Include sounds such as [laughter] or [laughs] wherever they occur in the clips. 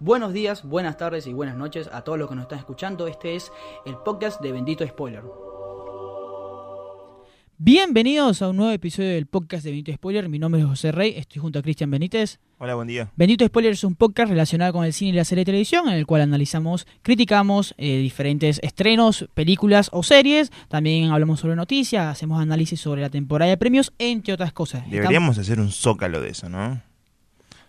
Buenos días, buenas tardes y buenas noches a todos los que nos están escuchando. Este es el podcast de Bendito Spoiler. Bienvenidos a un nuevo episodio del podcast de Bendito Spoiler. Mi nombre es José Rey, estoy junto a Cristian Benítez. Hola, buen día. Bendito Spoiler es un podcast relacionado con el cine y la serie de televisión en el cual analizamos, criticamos eh, diferentes estrenos, películas o series. También hablamos sobre noticias, hacemos análisis sobre la temporada de premios, entre otras cosas. Deberíamos hacer un zócalo de eso, ¿no?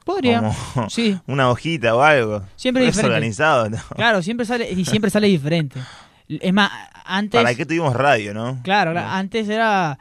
Podría. Como Sí. [laughs] una hojita o algo. Siempre es diferente. organizado, ¿no? Claro, siempre sale y siempre sale diferente. Es más, antes ¿Para qué tuvimos radio, no? Claro, antes era...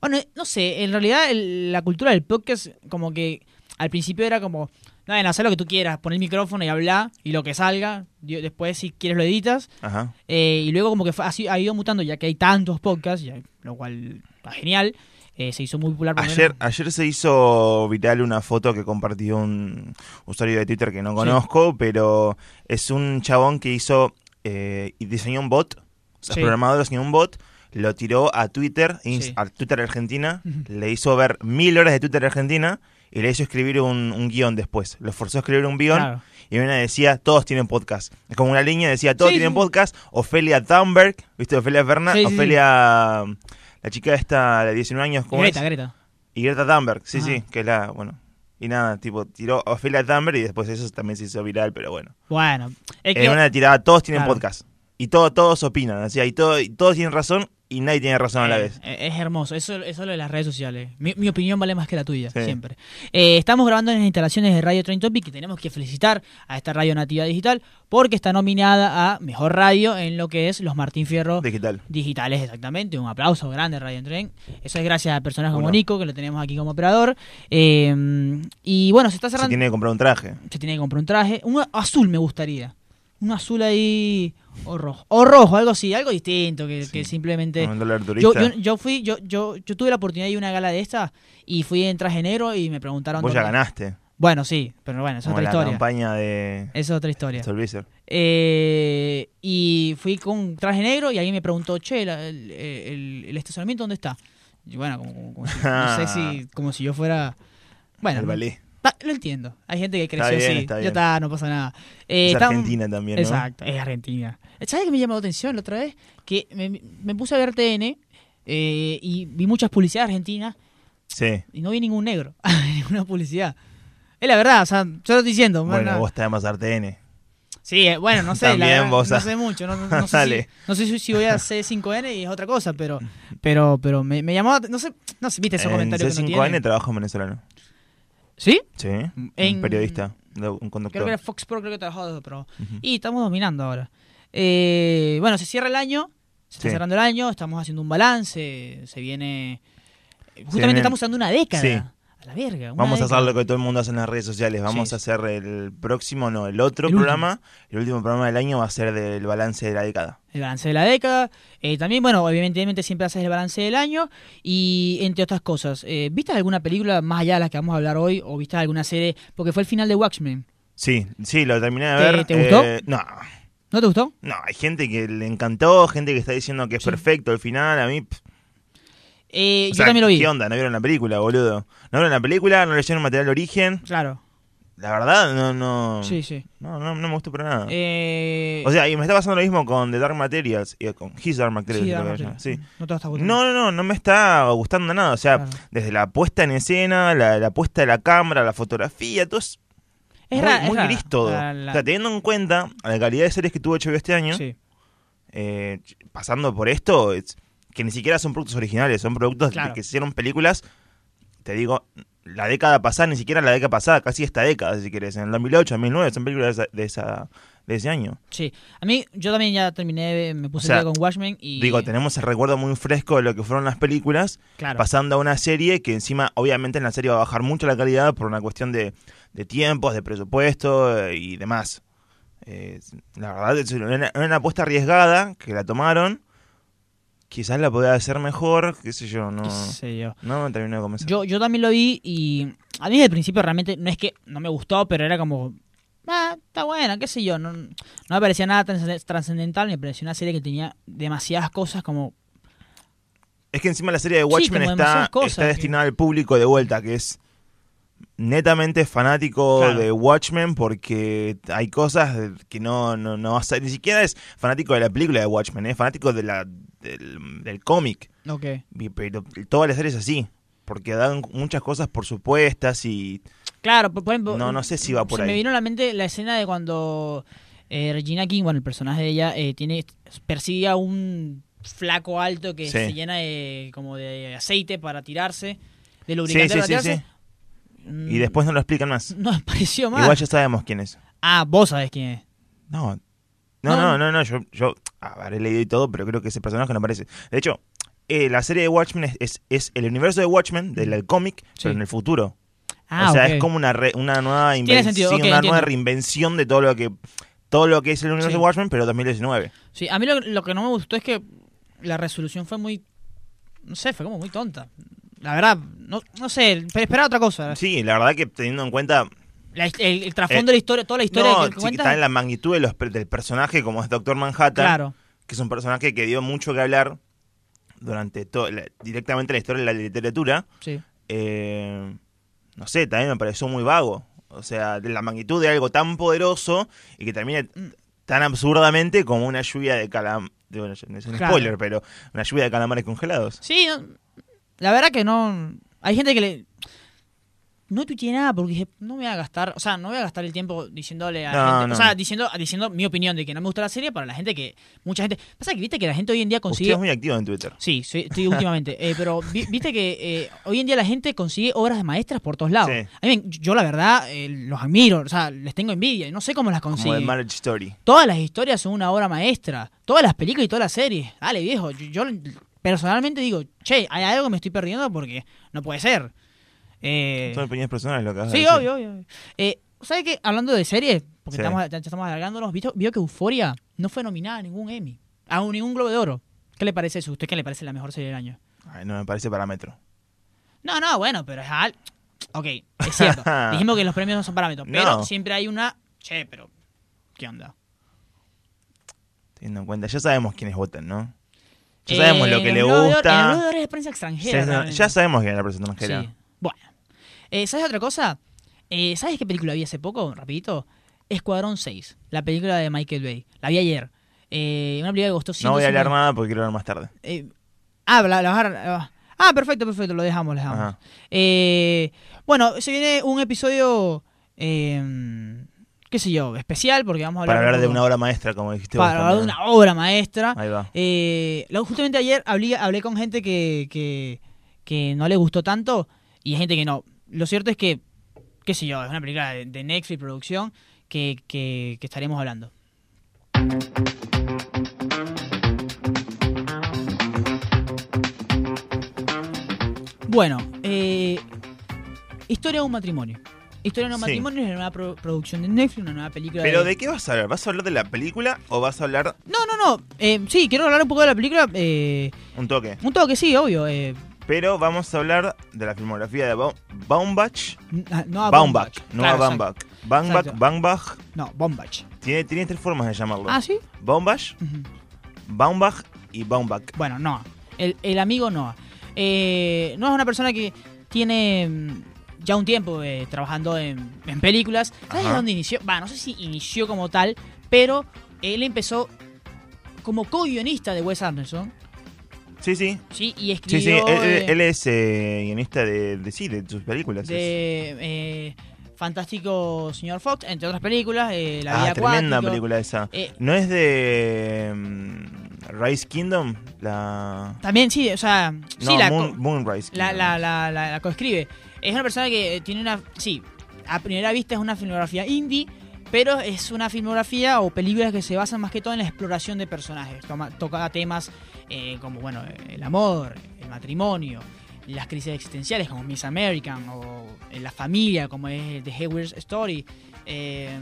Bueno, no sé, en realidad el- la cultura del podcast como que al principio era como, nada, hacer lo que tú quieras, poner el micrófono y hablar y lo que salga, después si quieres lo editas, Ajá. eh, y luego como que fue, así, ha ido mutando ya que hay tantos podcasts, ya- lo cual está genial, eh, se hizo muy popular. Ayer, menos- ayer se hizo viral una foto que compartió un usuario de Twitter que no conozco, pero es un chabón que hizo eh, y diseñó un bot, o sea, Sí. programador diseñó un bot, lo tiró a Twitter, Sí. a Twitter Argentina, [laughs] le hizo ver mil horas de Twitter Argentina y le hizo escribir un, un guion después. Lo forzó a escribir un guion Claro. y una decía, todos tienen podcast. Es como una línea, decía, todos Sí, tienen sí. podcast. Ofelia Thunberg, ¿viste? Ofelia Fernández. Ofelia, la chica esta de 19 años, ¿cómo Greta, es? Greta. Y Greta Thunberg, sí, Ajá. sí, que es la, bueno. Y nada, tipo, tiró Ofelia Thunberg y después eso también se hizo viral, pero bueno. Bueno, es que... En una tirada, todos tienen Claro. podcast. Y todo, todos opinan, así, y, todo, y todos tienen razón y nadie tiene razón a la Eh, vez. eh, Es hermoso, eso, eso es lo de las redes sociales. Mi, mi opinión vale más que la tuya, Sí. siempre. Eh, estamos grabando en las instalaciones de Radio Train Topic y tenemos que felicitar a esta radio nativa digital porque está nominada a Mejor Radio en lo que es los Martín Fierro Digital. digitales, exactamente. Un aplauso grande, Radio Tren. Eso es gracias a personas como. Nico, que lo tenemos aquí como operador. Eh, y bueno, se está Se cerrando. tiene que comprar un traje. Se tiene que comprar un traje. Un azul me gustaría. Un azul ahí. O rojo. O rojo, algo así, algo distinto que, que simplemente. Yo, turista. yo, yo fui, yo, yo, yo tuve la oportunidad de ir a una gala de esta y fui en traje negro y me preguntaron. Vos ya ganaste. Bueno, sí, pero bueno, es otra la historia. campaña de Es otra historia. Eh, y fui con traje negro y alguien me preguntó, che, la- el, el- el estacionamiento dónde está? Y bueno, como, como- como si, no sé [laughs] si, como si yo fuera. Bueno, el ballet. Ta- lo entiendo. Hay gente que creció bien, así. está Ya está, no pasa nada. Eh, es estamos- Argentina también, ¿no? Exacto, es Argentina. ¿Sabes qué me llamó la atención la otra vez? Que me, me puse a ver TN eh, y vi muchas publicidades argentinas Sí. y no vi ningún negro. [laughs] ninguna publicidad. Es la verdad, o sea, yo lo estoy diciendo. Bueno, vos te llamas RTN. Sí, eh, bueno, no [laughs] sé, la También verdad, vos, no ah. sé mucho, no, no- no [laughs] sé, si, no sé si, voy a C5N y es otra cosa, pero pero pero me, me llamó, no sé, no sé, viste esos En comentarios que no C5N tienen. trabajo en venezolano. ¿Sí? Sí. En- Un periodista, de- un conductor. Creo que era Fox Pro, creo que trabajaba, pero Ujú. y estamos dominando ahora. Eh, bueno, se cierra el año, se está Sí. cerrando el año, estamos haciendo un balance, se viene justamente viene- estamos usando una década. Sí. La verga. Vamos a hacer lo que todo el mundo hace en las redes sociales. Vamos Sí. a hacer el próximo, no, el otro El programa. El último programa del año va a ser del balance de la década. el balance de la década. Eh, también, bueno, evidentemente siempre haces el balance del año y entre otras cosas. Eh, ¿Viste alguna película más allá de las que vamos a hablar hoy o viste alguna serie? Porque fue el final de Watchmen. Sí, sí, lo terminé de ¿Te- ver. te gustó? Eh, no, ¿No te gustó? no, hay gente que le encantó, gente que está diciendo que es Sí. perfecto el final. A mí, pff, Eh, o yo también lo vi. ¿Qué onda? ¿No vieron la película, boludo? ¿No vieron la película? ¿No leyeron material de origen? Claro. La verdad, no, no. Sí, sí. No, no, no me gustó para nada. Eh, O sea, y me está pasando lo mismo con The Dark Materials, y con His Dark Materials. sí, Dark Materials. No te está gustando. No, no, no, no me está gustando nada. O sea, Claro. desde la puesta en escena, la, la puesta de la cámara, la fotografía, todo es, Es muy, es muy gris todo. La- la- O sea, teniendo en cuenta la calidad de series que tuvo HBO este año, sí. eh, pasando por esto, es- que ni siquiera son productos originales, son productos Claro. de que se hicieron películas, te digo, la década pasada, ni siquiera la década pasada, casi esta década, si quieres, en el 2008, 2009, son películas de, esa, de, esa- de ese año. Sí. A mí, yo también ya terminé, me puse O sea, día con Watchmen y... Digo, tenemos el recuerdo muy fresco de lo que fueron las películas, Claro. pasando a una serie que encima, obviamente en la serie va a bajar mucho la calidad por una cuestión de, de tiempos, de presupuesto eh, y demás. Eh, la verdad es una, una apuesta arriesgada que la tomaron. Quizás la podía hacer mejor, qué sé yo, no, qué sé yo. no me terminó de convencer. Yo, yo también lo vi y a mí desde el principio realmente no es que no me gustó, pero era como, ah, está buena, qué sé yo. No, no me parecía nada trascend- trascendental, me pareció una serie que tenía demasiadas cosas como... Es que encima la serie de Watchmen está, cosas está que- destinada al público de vuelta, que es netamente fanático Claro. de Watchmen porque hay cosas que no, no, no vas a... Ni siquiera es fanático de la película de Watchmen, es fanático de la, del, del cómic. Ok. Y- Pero toda la serie es así. Porque dan muchas cosas por supuestas y... Claro, por por ejemplo. No, no sé si va por se ahí. me vino a la mente la escena de cuando eh, Regina King, bueno, el personaje de ella, eh, tiene persigue a un flaco alto que Sí. se llena de como de aceite para tirarse, de lubricante sí, para sí, tirarse. sí. Mm, Y después no lo explican más. [laughs] No me pareció mal. Igual ya sabemos quién es. Ah, vos sabés quién es. No. No, No, no, no, no, yo, yo habré leído y todo, pero creo que ese personaje no aparece. De hecho, eh, la serie de Watchmen es, es, es el universo de Watchmen, del del cómic, Sí. pero en el futuro. Ah, o sea, es como una, re- una nueva invención, sentido, ok, una nueva reinvención de todo lo que todo lo que es el universo Sí. de Watchmen, pero 2019. Sí, a mí lo, lo que no me gustó es que la resolución fue muy. No sé, fue como muy tonta. La verdad, no, no sé, pero esperaba otra cosa. Sí, la verdad que teniendo en cuenta La- el, el trasfondo Eh, de la historia, toda la historia no, que, que cuenta. está en la magnitud de los, per- del personaje como es Doctor Manhattan, Claro. que es un personaje que dio mucho que hablar durante todo la- directamente la historia de la literatura. Sí. eh, no sé, también me pareció muy vago. O sea, de la magnitud de algo tan poderoso y que termine tan absurdamente como una lluvia de calam... de- Bueno, no es un Claro. spoiler, pero una lluvia de calamares congelados. Sí, la verdad que no. Hay gente que le. No tuiteé nada porque dije, no me voy a gastar, o sea, no voy a gastar el tiempo diciéndole a No, gente, no. o sea, diciendo, diciendo mi opinión de que no me gusta la serie para la gente que, mucha gente, pasa que viste que la gente hoy en día Usted consigue, es muy activo en Twitter. sí, sí, estoy últimamente, eh, pero vi- viste que eh, hoy en día la gente consigue obras de maestras por todos lados. Sí. A mí, me- yo la verdad eh, los admiro, o sea, les tengo envidia, y no sé cómo las Como de consiguen. Marriage Story. Todas las historias son una obra maestra. Todas las películas y todas las series. Dale, viejo. Yo, yo personalmente digo, che, hay algo que me estoy perdiendo porque no puede ser. Eh, Son opiniones personales lo que sí, obvio, obvio. Eh, ¿Sabes qué? Hablando de series, porque Sí. estamos, ya, estamos alargándonos, vio que Euforia no fue nominada a ningún Emmy, a un- ningún Globo de Oro. ¿Qué le parece eso? ¿Usted qué le parece la mejor serie del año? Ay, no me parece parámetro. No, no, bueno, pero es al... Ok, es cierto. [laughs] Dijimos que los premios no son parámetros, pero No. siempre hay una... Che, pero... ¿Qué onda? Teniendo en cuenta, ya sabemos quiénes votan, ¿no? Ya Eh, sabemos lo que le el el gusta. Globo de Oro es de prensa extranjera. Ya, sabemos quién es la persona extranjera. Sí. Bueno. Eh, ¿Sabes otra cosa? Eh, ¿Sabes qué película vi hace poco? Rapidito. Escuadrón 6. La película de Michael Bay. La vi ayer. Eh, una película que costó No voy a hablar 150 nada porque quiero hablar más tarde. eh, ah, la, la ah, perfecto, perfecto. Lo dejamos, lo dejamos. Eh, bueno, se viene un episodio... eh, qué sé yo, especial porque vamos a hablar... Para hablar de una obra maestra, como dijiste vos Para hablar de una obra maestra. Ahí va. Eh, justamente ayer hablé, hablé con gente que, que, que no le gustó tanto y hay gente que no. Lo cierto es que, qué sé yo, es una película de, de Netflix producción que, que, que estaremos hablando. Bueno, eh, Historia de un matrimonio. Historia de un Sí. matrimonio es una nueva pro- producción de Netflix, una nueva película ¿Pero de... de qué vas a hablar? ¿Vas a hablar de la película o vas a hablar No, no, no. Eh, sí, quiero hablar un poco de la película. Eh, un toque? un toque, sí, obvio. Pero vamos a hablar de la filmografía de Ba- Baumbach. no a Baumbach, no a. Baumbach. Baumbach. Baumbach. No, Bombach. Tiene, tiene tres formas de llamarlo. Ah, sí. Baumbach. Baumbach y Baumbach. Bueno, Noah. El, el amigo Noah. Eh, Noah es una persona que tiene mm, ya un tiempo eh, trabajando en, en películas. ¿Sabes dónde inició? Va, no sé si inició como tal, pero él empezó como co-guionista de Wes Anderson. Sí, sí. Sí, y Sí, escribió. sí. Él, él- eh, él es eh, guionista de, de, sí, de sus películas. de eh, Fantástico Señor Fox, entre otras películas. eh, la ah, vida tremenda acuática. película esa. Eh, ¿No es de mm, Rise Kingdom? La... también, sí, o sea. No, sí, la, Moon, Moonrise la, Kingdom. la, la, la, la coescribe. Es una persona que tiene una. Sí, a primera vista es una filmografía indie, pero es una filmografía o películas que se basan más que todo en la exploración de personajes. Toma- toca temas eh, como, bueno, el amor, el matrimonio, las crisis existenciales como Miss American, o en la familia como es The Hayward's Story. eh,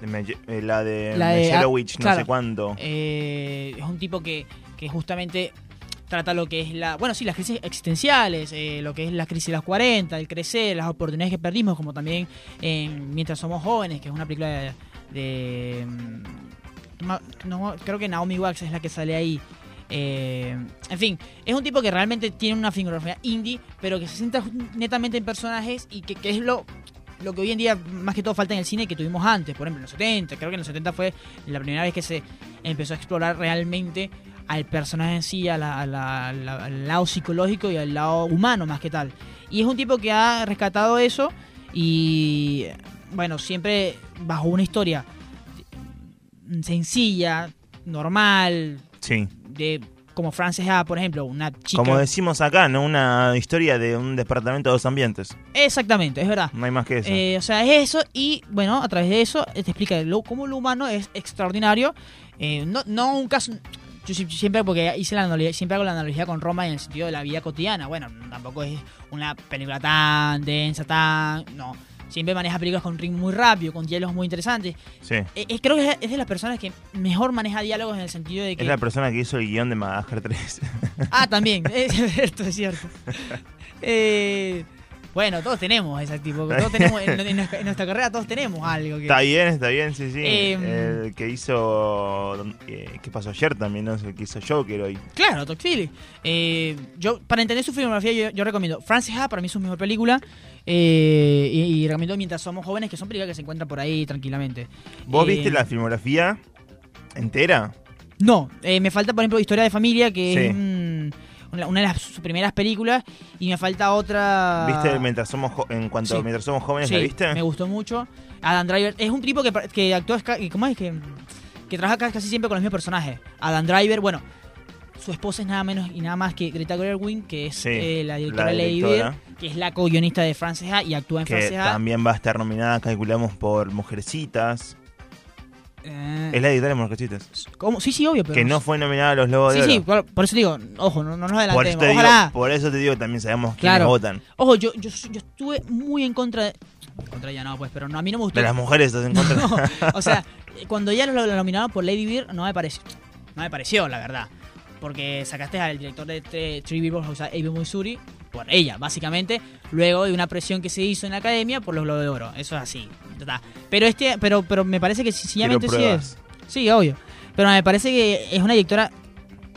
De eh, la de La de- no claro. sé cuánto. Eh, es un tipo que, que justamente trata lo que es la. Bueno, sí, las crisis existenciales, eh, lo que es la crisis de los 40, el crecer, las oportunidades que perdimos, como también en Mientras Somos Jóvenes, que es una película de. de, mm, no- creo que Naomi Watts es la que sale ahí. Eh, en fin, es un tipo que realmente tiene una filmografía indie, pero que se centra netamente en personajes y que, es lo, lo que hoy en día más que todo falta en el cine que tuvimos antes, por ejemplo en los 70, creo que en los 70 fue la primera vez que se empezó a explorar realmente al personaje en sí, al lado psicológico y al lado humano más que tal. Y es un tipo que ha rescatado eso y bueno, siempre bajo una historia sencilla, normal, Sí. de como Frances Ha, por ejemplo, una chica. Como decimos acá, ¿no? Una historia de un departamento de dos ambientes. Exactamente, es verdad. No hay más que eso. Eh, o sea, es eso y bueno, a través de eso eh, te explica lo, cómo lo humano es extraordinario. Eh, no, no un caso... Yo si- siempre, porque hice la analogía, siempre hago la analogía con Roma en el sentido de la vida cotidiana. Bueno, tampoco es una película tan densa, tan... No, siempre maneja películas con ritmo muy rápido, con diálogos muy interesantes. sí. Eh, eh, creo que es- es de las personas que mejor maneja diálogos en el sentido de que... Es la persona que hizo el guion de Madagascar 3. Ah, también, [laughs] es cierto, es cierto. [laughs] Eh, bueno, todos tenemos ese tipo, todos tenemos, en, en nuestra, en nuestra carrera todos tenemos algo que... está bien, está bien, sí, sí. Em. el que hizo... eh, ¿Qué pasó ayer también? ¿no? El que hizo Joker hoy. Claro, Todd. Eh, yo, para entender su filmografía, yo, yo recomiendo Frances Ha, para mí es su mejor película. eh, y, y recomiendo Mientras somos jóvenes, que son películas que se encuentran por ahí tranquilamente. ¿Vos Eh, viste la filmografía entera? No, eh, me falta, por ejemplo, Historia de Familia, que Sí. es mm, una, de las sus primeras películas. Y me falta otra. ¿Viste mientras somos jo- en cuanto mientras somos jóvenes Sí, la viste? me gustó mucho. Adam Driver es un tipo que, que actúa, ¿cómo es? Que, que trabaja ca- casi siempre con los mismos personajes. Adam Driver, bueno, su esposa es nada menos y nada más que Greta Gerwig, que es Sí, eh, la directora de Lady que es la co-guionista de Frances Ha y actúa en que Frances Ha. también va a estar nominada, calculamos, por Mujercitas. Eh, Es la editora de Mujercitas. ¿cómo? Sí, sí, obvio, pero... Que no fue nominada a los Lobos Sí, de sí, Oro. por, por eso digo, ojo, no, no nos por, eso adelantemos. te digo, Ojalá. por eso te digo también sabemos quiénes Claro. votan. Ojo, yo, yo, yo estuve muy en contra de... En contra de ella no, pues, pero no, a mí no me gustó. De las mujeres estás en contra. [laughs] No, o sea, [laughs] cuando ya lo, nominaron por Lady Bird, no me pareció. No me pareció, la verdad. Porque sacaste al director de Tre- Three Billboards, o sea, Abe Missouri, por ella, básicamente, luego de una presión que se hizo en la academia por los Globos de Oro. Eso es así. Pero este, pero, pero me parece que sencillamente sí es. Sí, obvio. Pero me parece que es una directora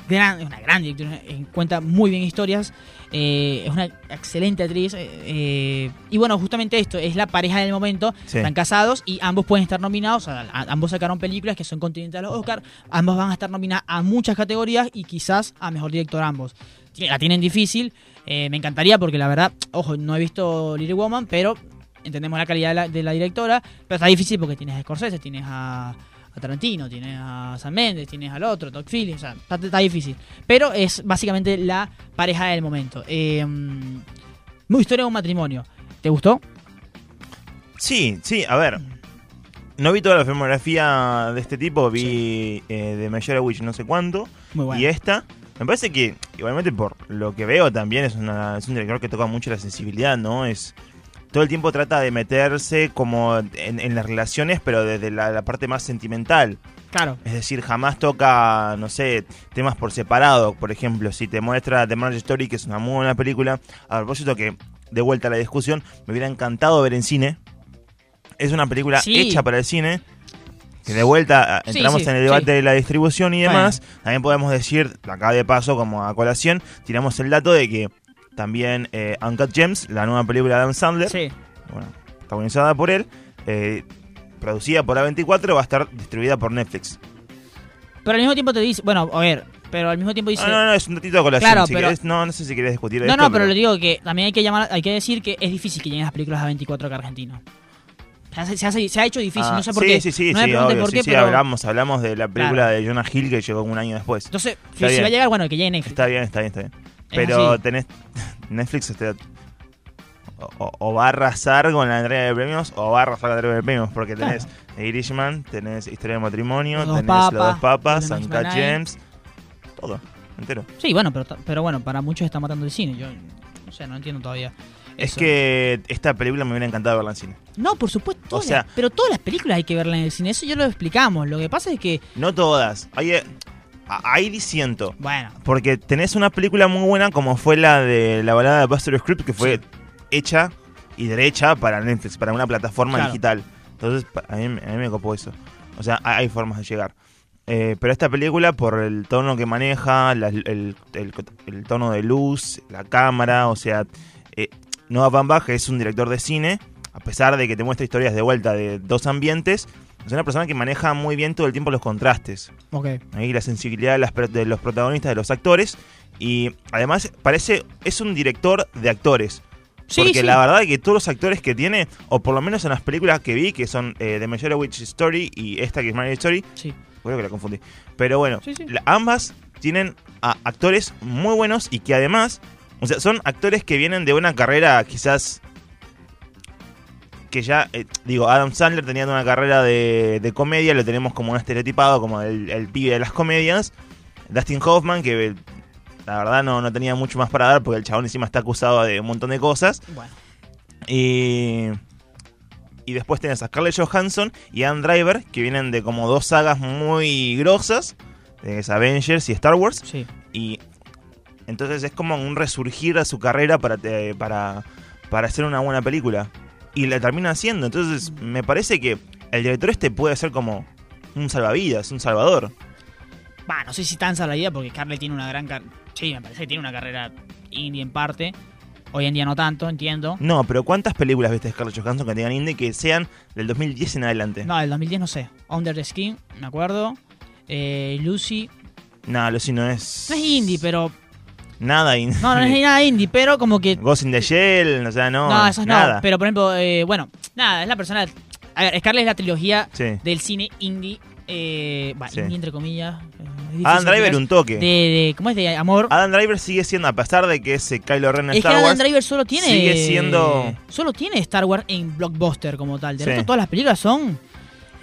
gran, es una gran directora, eh, cuenta muy bien historias, eh, es una excelente actriz. eh, y bueno, justamente esto, es la pareja del momento, Sí. están casados y ambos pueden estar nominados, a- a- ambos sacaron películas que son continentes a los Oscar, ambos van a estar nominados a muchas categorías y quizás a Mejor Director ambos. La tienen difícil, eh, me encantaría porque la verdad, ojo, no he visto Little Woman, pero entendemos la calidad de la, de la directora, pero está difícil porque tienes a Scorsese, tienes a, a Tarantino, tienes a Sam Mendes, tienes al otro, Todd Phillips, o sea, está, está difícil. Pero es básicamente la pareja del momento. Eh, muy historia de un matrimonio. ¿Te gustó? Sí, sí, a ver. No vi toda la filmografía de este tipo, vi eh, de Mayora Witch no sé cuánto. Muy bueno. Y esta, me parece que, igualmente por lo que veo también, es, una, es un director que toca mucho la sensibilidad, ¿no? Es Todo el tiempo trata de meterse como en, en las relaciones, pero desde la, la parte más sentimental. Claro. Es decir, jamás toca, no sé, temas por separado. Por ejemplo, si te muestra The Marriage Story, que es una muy buena película. A propósito que, de vuelta a la discusión, me hubiera encantado ver en cine. Es una película Sí. hecha para el cine. Que de vuelta a- Sí, entramos sí, en el debate sí. de la distribución y Bueno. demás. También podemos decir, acá de paso, como a colación, tiramos el dato de que también eh, Uncut Gems, la nueva película de Adam Sandler, bueno, protagonizada por él, eh, producida por A24, va a estar distribuida por Netflix. Pero al mismo tiempo te dice, bueno, a ver, pero al mismo tiempo dice... No, no, no, es un datito de colación. Claro, si pero- querés- no, no sé si quieres discutir No, esto. no, pero le digo que también hay que llamar, hay que decir que es difícil que lleguen las películas a 24 acá argentino. Se, ha hecho difícil, Ah, no sé por sí, qué. Sí, sí, no me sí, obvio, por sí, qué, sí, pero... hablamos, hablamos de la película Claro. de Jonah Hill que llegó un año después. Entonces, si, Está si bien. va a llegar, bueno, que llegue Netflix. Está bien, está bien, está bien. Pero tenés [laughs] Netflix este, o, o- o va a arrasar con la entrega de premios o va a arrasar con la entrega de premios porque tenés The Irishman, tenés Historia de Matrimonio, Los tenés papas, Los Dos Papas, Nine. Gems, todo, entero. Sí, bueno, pero, pero bueno, para muchos está matando el cine. Yo no sé, no entiendo todavía. Es eso. que esta película me hubiera encantado verla en cine. No, por supuesto. todas O sea- pero todas las películas hay que verlas en el cine. Eso ya lo explicamos. Lo que pasa es que, No todas, hay, eh, ahí disiento. bueno, Porque tenés una película muy buena como fue la de la balada de Buster Script que fue hecha y derecha para Netflix, para una plataforma Claro. digital. Entonces, a mí, a mí me copó eso. O sea, hay, hay formas de llegar. Eh, pero esta película, por el tono que maneja, la- el, el- el tono de luz, la cámara, o sea, eh, Noah Baumbach es un director de cine, a pesar de que te muestra historias de vuelta de dos ambientes, es una persona que maneja muy bien todo el tiempo los contrastes. Ok. Ahí la sensibilidad de, las de los protagonistas, de los actores, y además parece, es un director de actores. Sí, Porque sí. la verdad es que todos los actores que tiene, o por lo menos en las películas que vi, que son eh, The Meyerowitz Story y esta que es Marriage Story, Sí. creo que la confundí. Pero bueno, Sí, sí. la- ambas tienen a actores muy buenos y que además, o sea, son actores que vienen de una carrera quizás que ya, eh, digo, Adam Sandler tenía una carrera de, de comedia, lo tenemos como un estereotipado, como el, el pibe de las comedias. Dustin Hoffman, que la verdad no, no tenía mucho más para dar porque el chabón encima está acusado de un montón de cosas. Bueno. Y, y después tenés a Scarlett Johansson y Ann Driver, que vienen de como dos sagas muy grosas, de Avengers y Star Wars. Sí. Y entonces es como un resurgir a su carrera para, te- para, para hacer una buena película. Y la termina haciendo. Entonces me parece que el director este puede ser como un salvavidas, un salvador. Va, no sé si tan salida porque Scarlett tiene una gran carrera. Sí, me parece que tiene una carrera indie en parte. Hoy en día no tanto, entiendo. No, pero ¿cuántas películas viste de Scarlett Johansson que tengan indie que sean del 2010 en adelante? No, del 2010 no sé. Under the Skin, me acuerdo. Eh, Lucy. No, Lucy no es. No es indie, pero. Nada indie. No, no es [laughs] nada indie, pero como que. Ghost in the Shell, o sea, no. No, eso es nada. no. Pero por ejemplo, eh, bueno, nada, es la persona. A ver, Scarlett es la trilogía Sí. del cine indie. Eh, Sí. indie entre comillas. eh, Adam Driver un toque. De, de- ¿Cómo es? De amor. Adam Driver sigue siendo, a pesar de que es eh, Kylo Ren en Es que Star Adam Wars, Driver solo tiene. sigue siendo- Solo tiene Star Wars en blockbuster como tal. De Sí. resto, todas las películas son.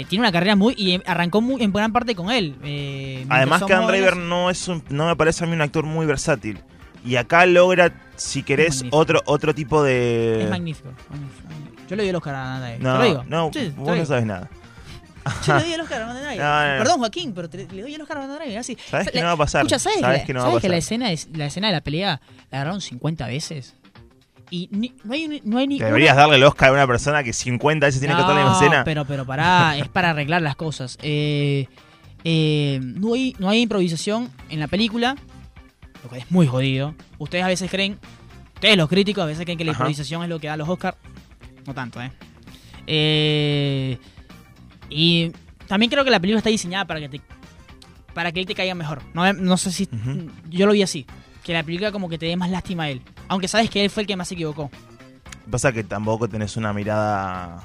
Eh, tiene una carrera muy. Y arrancó muy, en gran parte con él. eh, Además que somos- Driver no es un- no me parece a mí un actor muy versátil. Y acá logra, si querés, otro otro tipo de... Es magnífico. Yo le doy el Oscar a Driver. No, te lo digo. no, Sí, vos no sabes nada. Yo le doy el Oscar a. [laughs] No, no, no. Perdón, Joaquín, pero te- le doy el Oscar a Adam Driver. Así. Sabes que no va a pasar. Escucha, ¿sabes, Sabes que, que la, no va a ¿sabes que la pasar. escena, es, la escena de la pelea la agarraron 50 veces? Y ni- no hay, no hay ni Que una- deberías darle el Oscar a una persona que 50 veces tiene que estar en la No, escena. Pero, pero pará, [laughs] es para arreglar las cosas. Eh, eh, no, hay, no hay improvisación en la película, lo que es muy jodido. Ustedes a veces creen, ustedes los críticos a veces creen que la Ajá. improvisación es lo que da los Oscars. No tanto, ¿eh? Eh, Y también creo que la película está diseñada para que te para que él te caiga mejor. No, no sé si yo lo vi así, que la película como que te dé más lástima a él, aunque sabes que él fue el que más se equivocó. Pasa que tampoco tenés una mirada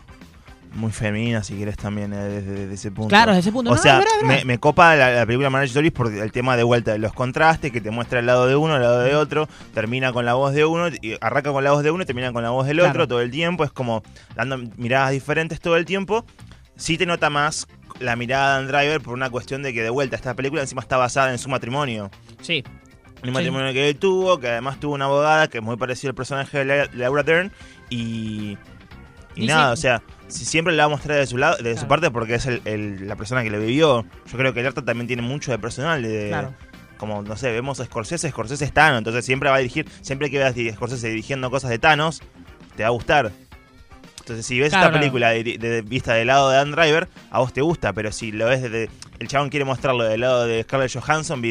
muy femenina, si quieres también, eh, desde, desde ese punto. Claro, desde ese punto. O No, sea, me, me copa la, la película Marriage Stories por el tema de vuelta de los contrastes, que te muestra el lado de uno, el lado de otro, termina con la voz de uno, y arranca con la voz de uno y termina con la voz del Claro. otro todo el tiempo, es como dando miradas diferentes todo el tiempo. Sí te nota más la mirada de Driver por una cuestión de que de vuelta esta película encima está basada en su matrimonio. Sí, Un matrimonio que él tuvo, que además tuvo una abogada que es muy parecido al personaje de La- Laura Dern y... Y Y nada, sí. o sea, si siempre le va a mostrar de su lado, de su parte porque es el- el- la persona que le vivió. Yo creo que Lerta también tiene mucho de personal, de, Claro. como, no sé, vemos a Scorsese, Scorsese es Thanos, entonces siempre va a dirigir, siempre que veas a Scorsese dirigiendo cosas de Thanos, te va a gustar. Entonces, si ves Claro, esta claro. película de, de- de vista del lado de Dan Driver, a vos te gusta, pero si lo ves desde. El chabón quiere mostrarlo del lado de Scarlett Johansson,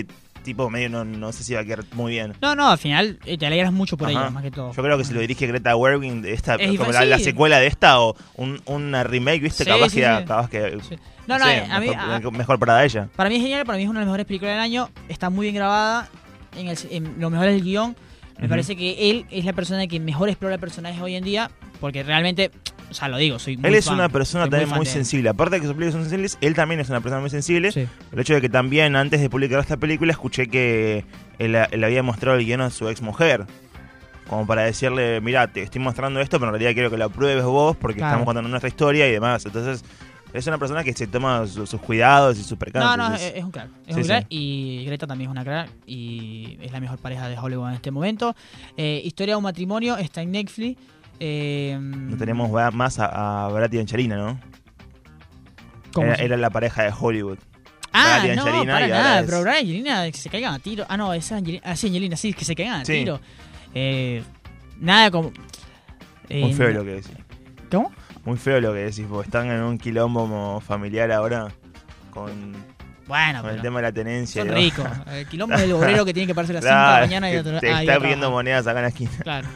tipo medio no, no sé si va a quedar muy bien. No, no, al final eh, te alegras mucho por Ajá. ella, más que todo. Yo creo que si lo dirige Greta Gerwig, esta, Es como la, la secuela de esta o un, una remake, ¿viste? Sí, capaz, sí, que, sí. capaz que. Sí. No, no, eh, a mí, mejor, a- mejor para ella. para mí es genial, para mí es una de las mejores películas del año, está muy bien grabada, en, el, en lo mejor del guion. Me parece que él es la persona que mejor explora personajes hoy en día, porque realmente, o sea, lo digo, soy muy Él es fan, una persona también muy sensible. Aparte de que sus películas son sensibles, él también es una persona muy sensible. Sí. El hecho de que también antes de publicar esta película escuché que él, él había mostrado el guion a su ex mujer. Como para decirle, mira, te estoy mostrando esto, pero en realidad quiero que lo apruebes vos porque Claro. estamos contando nuestra historia y demás. Entonces, es una persona que se toma su- sus cuidados y sus percances. No, no, Es- es, es un crack. Es Sí, un crack sí. y Greta también es una crack y es la mejor pareja de Hollywood en este momento. Eh, Historia de un matrimonio está en Netflix. Eh, no tenemos va- más a, a y Angelina, ¿no? ¿cómo Era, era la pareja de Hollywood. Ah, Brad y no, Angelina para y nada, es- pero Brad y Angelina que se caigan a tiro. Ah, no, es Angelina, ah, sí, Angelina, sí, que se caigan a Sí. tiro. Eh, nada como... eh, Muy feo lo que decís. ¿Cómo? Muy feo lo que decís, porque están en un quilombo familiar ahora con Bueno, Con el tema de la tenencia. son ricos. [laughs] El quilombo del obrero que tiene que pararse a las 5 Claro, de la mañana y otro- te ah, está pidiendo monedas acá en la esquina. Claro.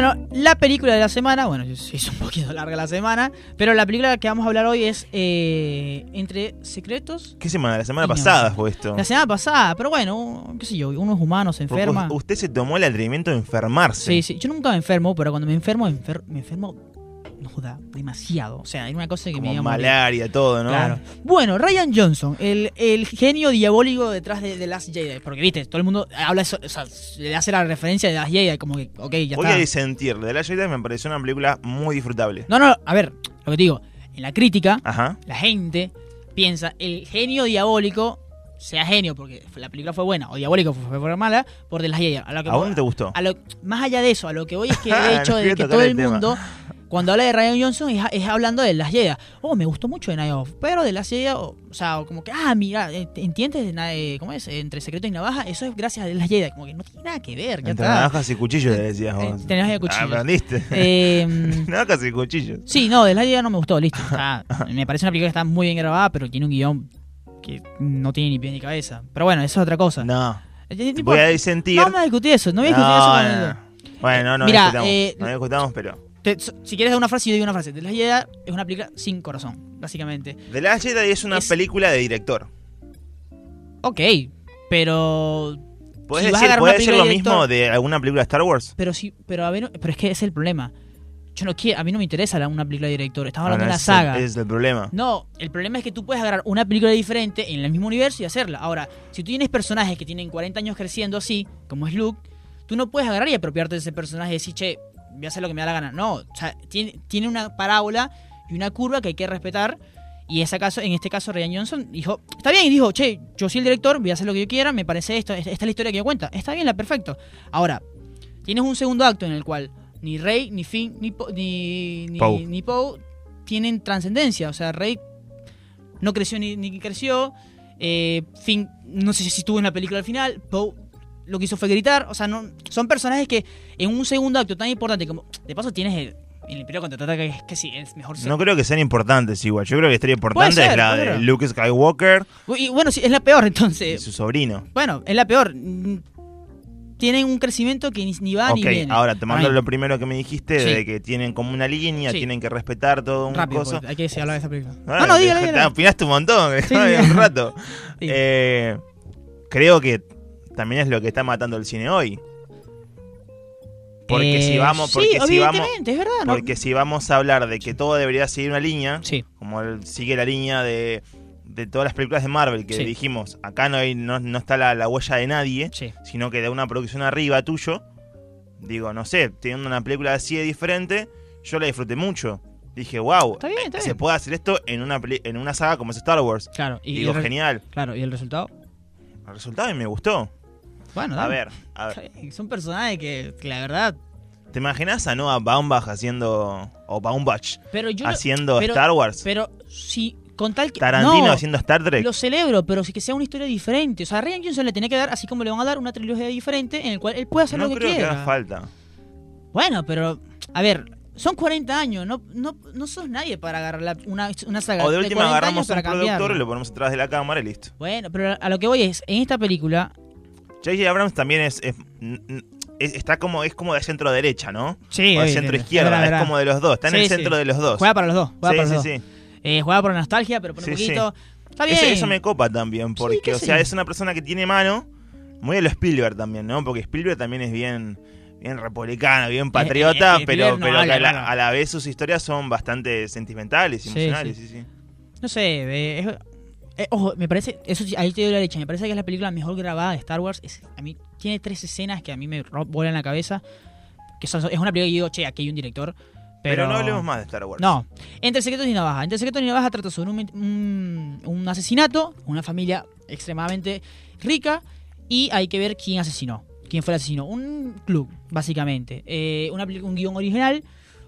Bueno, la película de la semana, bueno, se hizo un poquito larga la semana, pero la película que vamos a hablar hoy es eh, Entre Secretos. ¿Qué semana? La semana Y no. pasada fue esto. La semana pasada, pero bueno, qué sé yo, uno es humano, se Porque enferma. Usted se tomó el atrevimiento de enfermarse. Sí, sí, yo nunca me enfermo, pero cuando me enfermo, enfer- me enfermo, no joda, demasiado. O sea, es una cosa que me Como a morir. malaria, todo, ¿no? Claro. Bueno, Ryan Johnson, el, el genio diabólico detrás de The Last Jedi. Porque, viste, todo el mundo habla eso, o sea, le hace la referencia de The Last Jedi, como que, ok, ya Voy está. a disentir. De la Jedi me pareció una película muy disfrutable. No, no, a ver, lo que te digo, en la crítica, Ajá. la gente piensa, el genio diabólico, sea genio porque la película fue buena, o diabólico fue, fue mala, por The Last Jedi. A, lo que ¿A vos no te gustó? a lo- más allá de eso, a lo que voy es que [laughs] el hecho de que todo el el tema. mundo, cuando habla de Ryan Johnson, es, es hablando de las Jedi. Oh, me gustó mucho de Night of, pero de las Jedi, o, o sea, como que, ah, mira, eh, ¿entiendes? de eh, ¿Cómo es? Entre secreto y navaja, eso es gracias a las Jedi. Como que no tiene nada que ver, ya Entre está. navajas y cuchillos le decías vos. Entre [laughs] [laughs] navajas y cuchillos. Ah, aprendiste. Eh, navajas y cuchillos. sí, no, de las Jedi no me gustó, listo. [laughs] está- me parece una película que está muy bien grabada, pero tiene un guion que no tiene ni pie ni cabeza. Pero bueno, eso es otra cosa. No. Eh, no Voy a disentir. No vamos a discutir eso, no voy a discutir eso con el- no. Bueno, no Mira, discutamos. eh, no discutamos, pero. Te- si quieres dar una frase, yo digo una frase. De las Jedi es una película sin corazón, básicamente. The Last Jedi es una Es- película de director. Ok, pero. ¿Puedes Si decir, agarrar ¿puedes una decir película lo de mismo de alguna película de Star Wars? Pero sí, pero a ver, pero es que es el problema. Yo no quiero, a mí no me interesa la- una película de director. Estamos hablando Ahora, de una saga. es el problema. No, el problema es que tú puedes agarrar una película diferente en el mismo universo y hacerla. Ahora, si tú tienes personajes que tienen 40 años creciendo así, como es Luke, tú no puedes agarrar y apropiarte de ese personaje y decir, che, voy a hacer lo que me da la gana. No, o sea, tiene, tiene una parábola y una curva que hay que respetar. Y caso, en este caso, Ryan Johnson dijo, está bien, y dijo, che, yo soy el director, voy a hacer lo que yo quiera, me parece esto, esta es la historia que yo cuenta. Está bien, la perfecto. Ahora, tienes un segundo acto en el cual ni Rey, ni Finn, ni, Po- ni, ni, Poe. ni Poe tienen trascendencia. O sea, Rey no creció ni, ni creció. Eh, Finn, no sé si estuvo en la película al final. Poe lo que hizo fue gritar. O sea, no, son personajes que en un segundo acto tan importante como. De paso, tienes el, el Imperio Contraataca, que es que sí, es mejor ser. No creo que sean importantes igual. Yo creo que historia importante ser, es la de. Luke Skywalker Y bueno, sí, es la peor y entonces. su sobrino. Bueno, es la peor. Tienen un crecimiento que ni, ni va ni ok, viene. ahora tomando Ay, lo primero que me dijiste, Sí. de que tienen como una línea, Sí. tienen que respetar todo un Rápido, porque hay que hablar de esa película. Ah, no, no, te- dígalo, te dígalo. opinaste un montón, [laughs] un rato. [laughs] Eh, creo que también es lo que está matando el cine hoy. Porque Eh, si vamos, porque sí, si vamos, es verdad. ¿no? porque si vamos a hablar de que todo debería seguir una línea, Sí, como el- sigue la línea de, de todas las películas de Marvel que Sí. dijimos, acá no hay, no, no está la, la huella de nadie, sí. sino que de una producción arriba tuyo, digo, no sé, teniendo una película así de diferente, yo la disfruté mucho. Dije, wow, Está bien, está se puede hacer esto en una, en una saga como es Star Wars. Claro, y, digo, genial. claro, ¿y el resultado? El resultado me gustó. Bueno, A dale. ver, a ver. Son personajes que, que la verdad. ¿Te imaginas a Noah Baumbach haciendo. o Baumbach Pero yo. no- haciendo pero- Star Wars? pero si. Con tal que. Tarantino no, haciendo Star Trek. Lo celebro, pero sí que sea una historia diferente. O sea, a Ryan Johnson le tenía que dar, así como le van a dar una trilogía diferente en el cual él puede hacer no lo que creo que quiera. haga falta. Bueno, pero. A ver. Son 40 años, no, no, no sos nadie para agarrar la- una, una saga O de última 40 agarramos años un productor y lo ponemos atrás de la cámara y listo. Bueno, pero a lo que voy es, en esta película, J.J. Abrams también es, está como es como de centro derecha, ¿no? Sí, o de centro izquierda, verdad, es verdad. como de los dos, está en Sí, el sí. centro de los dos. juega para los dos. Juega sí, para sí, los sí. dos. Eh, juega por nostalgia, pero por un Sí, sí. poquito. Está bien. Eso, eso me copa también, porque, o sea, es una persona que tiene mano, muy de lo Spielberg también, ¿no? Porque Spielberg también es bien, bien republicano, bien patriota, eh, pero, no pero a, la, a la vez sus historias son bastante sentimentales, Sí, emocionales, sí, sí. No sé, eh, es- eh, ojo, me parece, eso sí, ahí te doy la leche, me parece que es la película mejor grabada de Star Wars. Es- a mí tiene tres escenas que a mí me vuelan la cabeza. Que son, es una película que digo, che, aquí hay un director. Pero, Pero, no hablemos más de Star Wars. No, Entre Secretos y Navaja. Entre Secretos y Navaja trata sobre un, un- un asesinato, una familia extremadamente rica y hay que ver quién asesinó. ¿Quién fue el asesino? Un club, básicamente. Eh, una un guion original.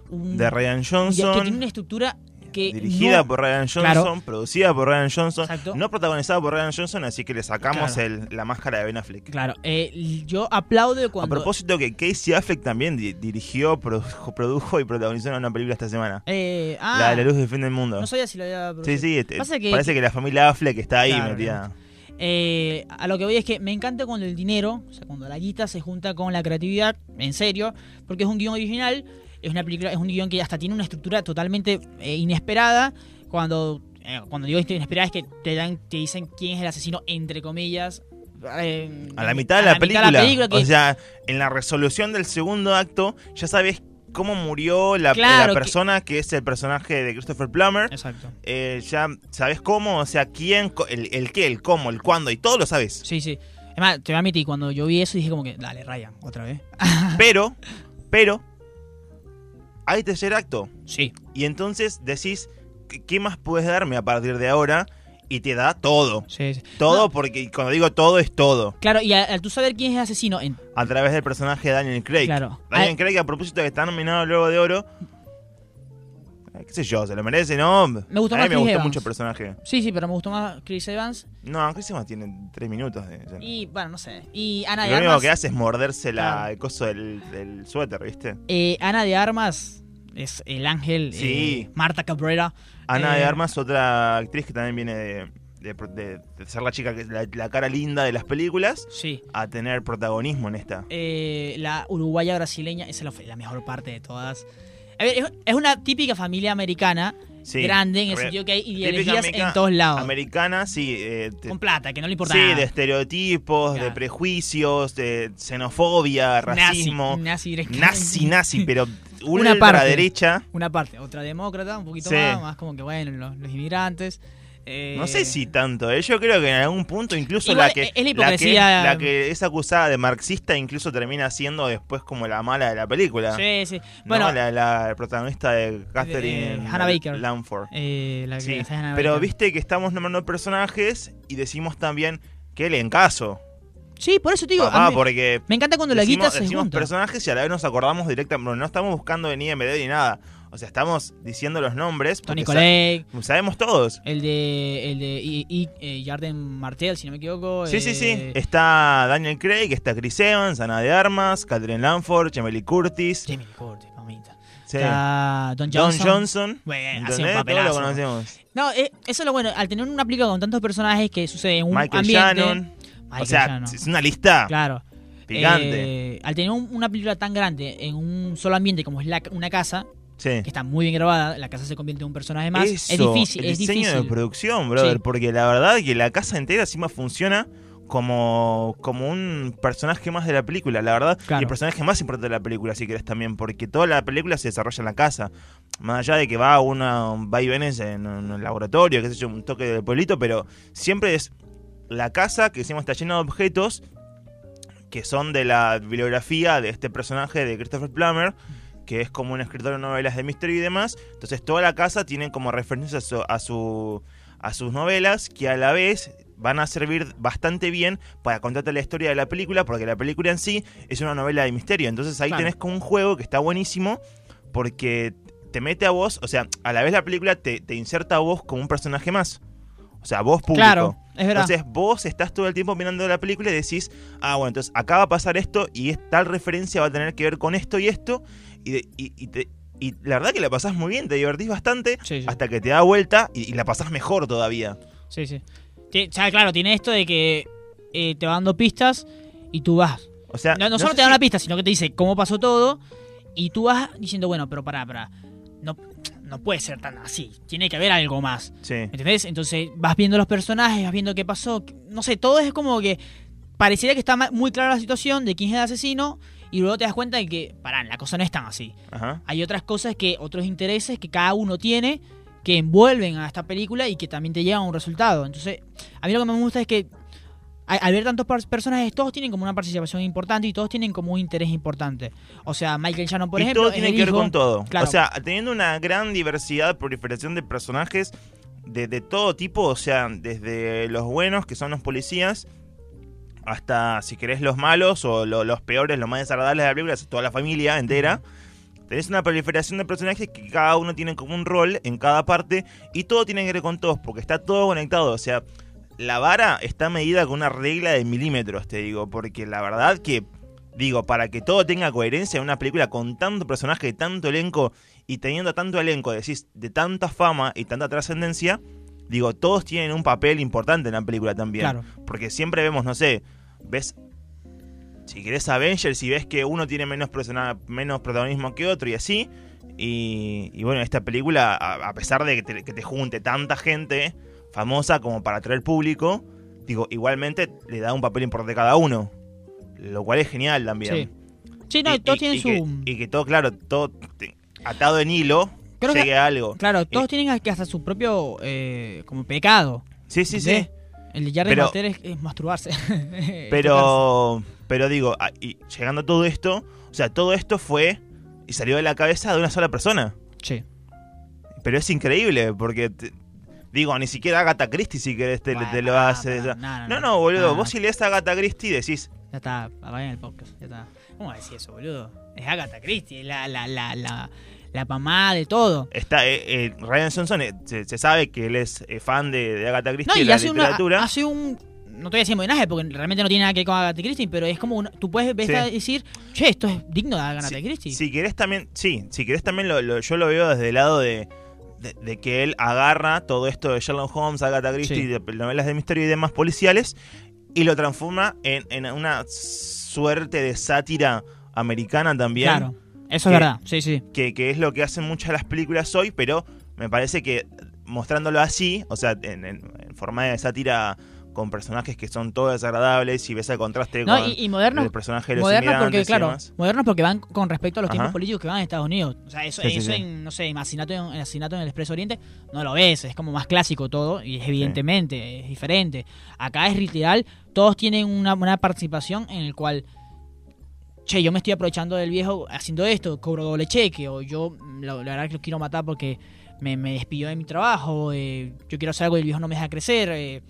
Un, De Ryan ya- que Johnson. tiene una estructura que Dirigida no- por Ryan Johnson, Claro. producida por Ryan Johnson, Exacto. no protagonizada por Ryan Johnson, así que le sacamos Claro. el- la máscara de Ben Affleck. Claro, eh, yo aplaudo A propósito que Casey Affleck también di- dirigió, produjo, produjo y protagonizó una película esta semana. Eh, ah, La de la luz del fin del mundo. no sabía si lo había sí, producido. sí, este, Pasa que- parece que la familia Affleck está ahí Claro, metida. Eh, a lo que voy es que me encanta cuando el dinero, o sea, cuando la guita se junta con la creatividad, en serio, porque es un guion original, es una película, es un guion que hasta tiene una estructura totalmente eh, inesperada. Cuando, eh, cuando digo inesperada es que te dan, te dicen quién es el asesino, entre comillas. eh, A la mitad de a la, película. de la película que- O sea, en la resolución del segundo acto, ya sabes cómo murió la, Claro, la persona que... es el personaje de Christopher Plummer. Exacto. Eh, ya sabes cómo, o sea, quién, el, el qué, el cómo, el cuándo, y todo lo sabes. Sí, sí. Es más, te voy a admitir, cuando yo vi eso dije como que, dale, Ryan, otra vez. Pero, pero, hay tercer acto. Sí. Y entonces decís, ¿qué- ¿qué más puedes darme a partir de ahora? Y te da todo. Sí, sí. Todo, No, porque cuando digo todo, es todo. claro, y al, tú saber quién es el asesino, en- A través del personaje de Daniel Craig. Claro. Daniel Ah, Craig, a propósito de que está nominado al Globo de Oro. eh, ¿Qué sé yo? ¿Se lo merece? No. Me gustó a más mí me Chris gustó Evans. mucho el personaje. sí, sí, pero me gustó más Chris Evans. No, Chris Evans tiene tres minutos. De, Y bueno, no sé. Y Ana de lo único Armas. que hace es morderse la, Claro. el coso del, del suéter, ¿viste? eh, Ana de Armas es el ángel. Sí. eh, Marta Cabrera. Ana Eh, de Armas, otra actriz que también viene de, de- de- de ser la chica, que la, la cara linda de las películas, Sí. a tener protagonismo en esta. Eh, la uruguaya brasileña, esa es la, la mejor parte de todas. A ver, es, es una típica familia americana, Sí. grande, en el sentido que hay ideologías en todos lados. Americana, sí. eh, te- Con plata, que no le importa sí, nada. de estereotipos, de prejuicios, de xenofobia, racismo. Nazi, nazi, directamente. Nazi, nazi, pero [laughs] Una parte. derecha. Una parte, otra demócrata, un poquito Sí. más, más como que bueno, los, los inmigrantes. eh, No sé si tanto, ¿eh? yo creo que en algún punto incluso Igual, la que, es la la, que, hipocresía- la que es acusada de marxista incluso termina siendo después como la mala de la película. Sí, sí. ¿no? Bueno, la, la protagonista de Catherine Eh, Hannah Baker. Langford. eh, la que Sí, pero Baker. viste que estamos nombrando personajes y decimos también que le encaso. Sí, por eso te digo. a Papá, mí- porque me encanta cuando la decimos, guita se decimos junta. personajes y a la vez nos acordamos directamente. No estamos buscando en IMDb ni nada. O sea, estamos diciendo los nombres. Tony Collette, sabemos todos. el de, el de I- I- eh, Jarden Martel, si no me equivoco. Sí, sí, sí. eh, Está Daniel Craig, está Chris Evans, Ana de Armas, Catherine Langford, Jamie Curtis, Jamie Lee Curtis, mamita. sí, Está Don Don Johnson. Bueno, hace lo conocemos. No, eh, eso es lo bueno. Al tener una película con tantos personajes que sucede en un Michael ambiente. Shannon. Michael o sea, es una lista Claro. picante. Eh, al tener un- una película tan grande en un solo ambiente como es la- una casa, sí. que está muy bien grabada, la casa se convierte en un personaje más. es Eso, difícil, el es diseño difícil. de producción, brother, Sí. porque la verdad que la casa entera encima funciona como, como un personaje más de la película, la verdad, Claro. y el personaje más importante de la película, si querés también, porque toda la película se desarrolla en la casa, más allá de que va una va y vienes en un laboratorio, qué sé yo, un toque del pueblito, pero siempre es la casa que decimos está llena de objetos que son de la bibliografía de este personaje de Christopher Plummer, que es como un escritor de novelas de misterio y demás. Entonces toda la casa tiene como referencias a su, a, su- a sus novelas que a la vez van a servir bastante bien para contarte la historia de la película, porque la película en sí es una novela de misterio. Entonces ahí Claro. tenés como un juego que está buenísimo porque te mete a vos, o sea, a la vez la película te, te inserta a vos como un personaje más. O sea, vos público. Claro, es verdad. Entonces vos estás todo el tiempo mirando la película y decís, ah, bueno, entonces acá va a pasar esto y tal referencia va a tener que ver con esto y esto. Y, de- y, y te- y la verdad que la pasás muy bien, te divertís bastante Sí, sí. hasta que te da vuelta y, y la pasás mejor todavía. Sí, sí. O sea, claro, tiene esto de que eh, te va dando pistas y tú vas. O sea, No, no solo te da si- una pista, sino que te dice cómo pasó todo y tú vas diciendo, bueno, pero pará, pará. No, no puede ser tan así. Tiene que haber algo más. Sí. ¿Me ¿Entendés? Entonces vas viendo los personajes, vas viendo qué pasó. No sé, todo es como que pareciera que está muy clara la situación de quién es el asesino y luego te das cuenta de que, pará, la cosa no es tan así. Ajá. Hay otras cosas que, otros intereses que cada uno tiene que envuelven a esta película y que también te llevan a un resultado. Entonces, a mí lo que me gusta es que al ver tantos personajes, todos tienen como una participación importante y todos tienen como un interés importante. O sea, Michael Shannon, por y ejemplo, todo tiene que ver con todo. Claro. O sea, teniendo una gran diversidad, proliferación de personajes de, de todo tipo, o sea, desde los buenos, que son los policías, hasta, si querés, los malos o lo- los peores, los más desagradables de la película, es toda la familia entera. tenés una proliferación de personajes que cada uno tiene como un rol en cada parte y todo tiene que ver con todos porque está todo conectado. O sea, la vara está medida con una regla de milímetros, te digo, porque la verdad que, digo, para que todo tenga coherencia en una película con tanto personaje, tanto elenco y teniendo tanto elenco, decís, de tanta fama y tanta trascendencia, digo, todos tienen un papel importante en la película también. Claro. Porque siempre vemos, no sé, ves si querés Avengers y ves que uno tiene menos, persona- menos protagonismo que otro y así. Y, y bueno, esta película, a, a pesar de que te, que te junte tanta gente famosa como para atraer público, digo, igualmente le da un papel importante a cada uno. Lo cual es genial también. Sí. Sí, no, Y- todos y- tienen y su... Que, y que todo, claro, todo atado en hilo, Creo que- llegue a algo. Claro, todos tienen que hasta su propio eh, como pecado. Sí, sí, sí. El de Jared Pero- Mater es, es masturbarse. [laughs] Pero, pero digo, ah, y llegando a todo esto, o sea, todo esto fue y salió de la cabeza de una sola persona. Sí. Pero es increíble, porque, te- digo, ni siquiera Agatha Christie si querés te, Bueno, te lo hace. no, No, no, no, no. boludo, vos si lees a Agatha Christie decís, Ya está, apaguen el podcast, ya está. ¿Cómo decir eso, boludo? Es Agatha Christie, es la, la, la, la, la mamá de todo. está, eh, eh, Ryan Johnson, eh, se, se sabe que él es eh, fan de, de Agatha Christie No, y de la hace, una, literatura. hace un... No te voy a decir homenaje porque realmente no tiene nada que ver con Agatha Christie, pero es como una, tú puedes Sí. decir, che, esto es digno de Agatha Christie. Si querés también, sí, si querés también lo, lo- yo lo veo desde el lado de, de, de que él agarra todo esto de Sherlock Holmes, Agatha Christie, Sí. de novelas de misterio y demás policiales y lo transforma en, en una suerte de sátira americana también. Claro, eso Que- es verdad, sí, sí. que, que es lo que hacen muchas de las películas hoy, pero me parece que mostrándolo así, o sea, en, en- en forma de sátira con personajes que son todos desagradables y ves el contraste No, con y, y modernos, el personaje de los modernos porque, claro, modernos porque van con respecto a los tiempos Ajá. políticos que van en Estados Unidos. O sea, eso, Sí, eso sí. en, no sé, en asesinato, en, en asesinato en el Expreso Oriente no lo ves, es como más clásico todo y es evidentemente es diferente. Acá es literal, todos tienen una, una participación en el cual, che, yo me estoy aprovechando del viejo haciendo esto, cobro doble cheque, o yo mm, la, la verdad que lo quiero matar porque me, me despidió de mi trabajo, eh, yo quiero hacer algo y el viejo no me deja crecer. Eh,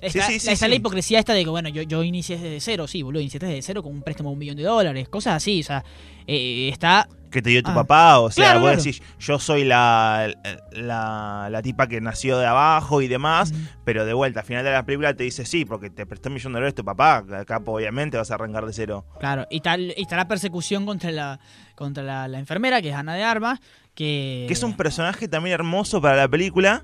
Está, sí, sí, está sí. la hipocresía esta de que, bueno, yo, yo inicié desde cero, sí, boludo, iniciaste desde cero con un préstamo de un millón de dólares, cosas así, o sea, eh, está... que te dio tu Ah. papá, o sea, Claro, vos claro. decís, yo soy la, la, la tipa que nació de abajo y demás, pero de vuelta, al final de la película te dice, sí, porque te prestó un millón de dólares tu papá, acá obviamente vas a arrancar de cero. Claro, y, tal, y está la persecución contra la contra la, la enfermera, que es Ana de Armas, que... Que es un personaje también hermoso para la película.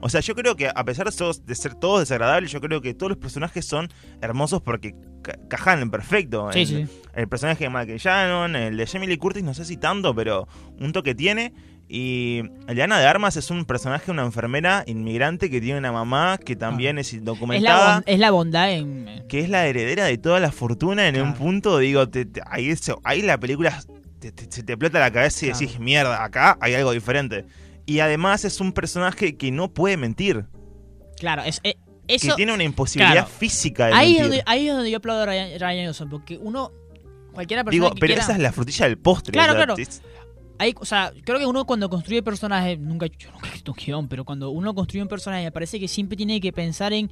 O sea, yo creo que a pesar de ser todos desagradables, yo creo que todos los personajes son hermosos porque ca- cajan perfecto. Sí, el, sí. el personaje de Michael Shannon, el de Jamie Lee Curtis, no sé si tanto, pero un toque tiene. Y el de Ana de Armas es un personaje, una enfermera inmigrante que tiene una mamá que también es Ah. Es la, indocumentada. es la bondad en... que es la heredera de toda la fortuna en un punto, digo, te- te- ahí, eso- ahí la película te- se te explota la cabeza y Claro. decís, mierda, acá hay algo diferente. Y además es un personaje que no puede mentir, Claro, es, eh, que eso... tiene una imposibilidad claro. física de Ahí es, mentir. donde, ahí es donde yo aplaudo a Ryan, Ryan Johnson, porque uno... Cualquiera persona Digo, que pero quiera- esa es la frutilla del postre. Claro, claro. es- o sea, creo que uno cuando construye personajes, nunca, yo nunca he escrito un guion, pero cuando uno construye un personaje, me parece que siempre tiene que pensar en,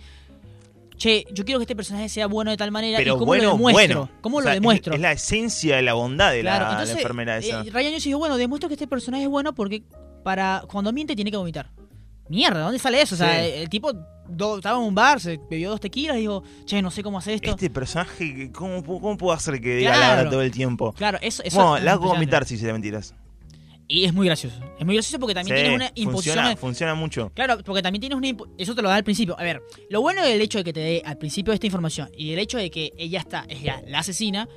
che, yo quiero que este personaje sea bueno de tal manera pero y cómo bueno, lo demuestro, bueno. cómo O lo sea, es- demuestro. Es, la esencia de la bondad de claro, la entonces, enfermera esa. eh, Ryan Johnson dijo, bueno, demuestro que este personaje es bueno porque para cuando miente tiene que vomitar. Mierda, ¿dónde sale eso? O sea, Sí. el tipo do- estaba en un bar, se bebió dos tequilas y dijo, che, no sé cómo hacer esto. este personaje, ¿cómo, ¿cómo puedo hacer que diga la verdad todo el tiempo? Claro, eso, eso Bueno, es la hago vomitar si se le mentiras. Y es muy gracioso. Es muy gracioso porque también Sí, tienes una imposición. funciona, funciona mucho. Claro, porque también tienes una... Eso te lo da al principio. A ver, lo bueno del hecho de que te dé al principio esta información y del hecho de que ella está, es ya la asesina,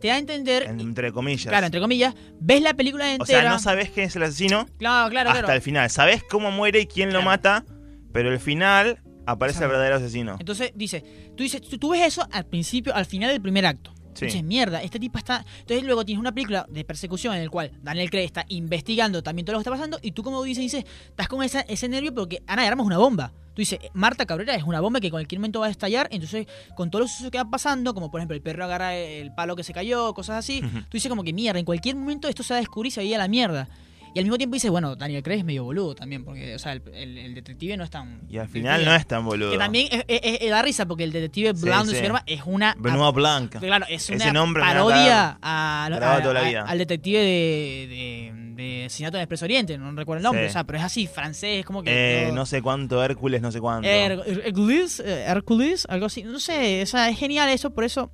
te da a entender... Entre comillas. Claro, entre comillas, ves la película o entera... sea, no sabes quién es el asesino Claro, claro, hasta claro. el final. Sabes cómo muere y quién lo mata, pero al final aparece el verdadero asesino. Entonces, dice, tú dices, tú, tú ves eso al principio, al final del primer acto. Sí. Dices, mierda, este tipo está. Entonces luego tienes una película de persecución en el cual Daniel Craig está investigando también todo lo que está pasando y tú como dices, dices, estás con esa- ese nervio porque Ana de Armas es una bomba. Tú dices, Marta Cabrera es una bomba que en cualquier momento va a estallar, entonces con todos los sucesos que van pasando, como por ejemplo el perro agarra el palo que se cayó, cosas así, Ujú. tú dices como que mierda, en cualquier momento esto se va a descubrir y se veía la mierda. Y al mismo tiempo dices, bueno, Daniel Craig es medio boludo también, porque, o sea, el, el- el detective no es tan. Y al final no es tan boludo. Que también es, es- es- da risa, porque el detective Sí, de sí. Superman es una. Benoit Blanc. Claro, es Ese una nombre parodia a, a- a- al detective de, de, de Asesinato en el Expreso Oriente, no recuerdo el nombre, Sí. o sea, pero es así, francés, como que... Eh, todo- no sé cuánto, Hércules, no sé cuánto. Hercules, eh, Hercules, algo así, no sé, o sea, es genial eso, por eso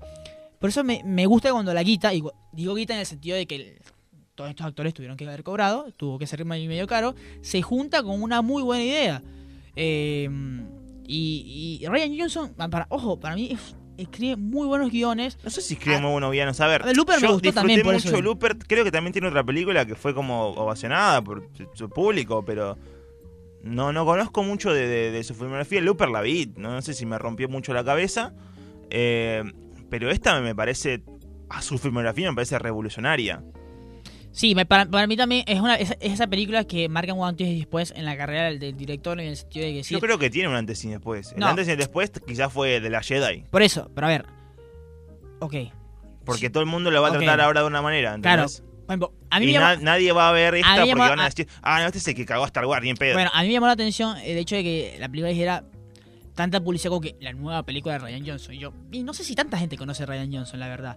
por eso me, me gusta cuando la guita, gu- digo guita en el sentido de que todos estos actores tuvieron que haber cobrado, tuvo que ser medio, medio caro, se junta con una muy buena idea. Eh, y, y Ryan Johnson, para, ojo, para mí es- escribe muy buenos guiones. No sé si escribe muy buenos villanos. A ver, a ver, Looper me yo gustó disfruté también, por mucho eso. Looper. Creo que también tiene otra película que fue como ovacionada por su- su público, pero no, no conozco mucho de, de- de su filmografía. Looper la vi, no, no sé si me rompió mucho la cabeza. eh, pero esta me parece, a su filmografía me parece revolucionaria. Sí, me- para, para mí también es, una, es, es esa película que marca un antes y después en la carrera del, del director en el sentido de que sí. Yo creo que tiene un antes y después. El No. antes y el después quizás fue de la Jedi. Por eso, pero a ver. Ok, Porque todo el mundo lo va a tratar ahora de una manera. claro. ejemplo, a mí y me llama- na- nadie va a ver esta me porque van a decir, ah, no, este es el que cagó a Star Wars, ni en pedo. Bueno, a mí me llamó la atención el hecho de que la película dijera tanta publicidad como que la nueva película de Ryan Johnson. Y yo, y no sé si tanta gente conoce a Ryan Johnson, la verdad.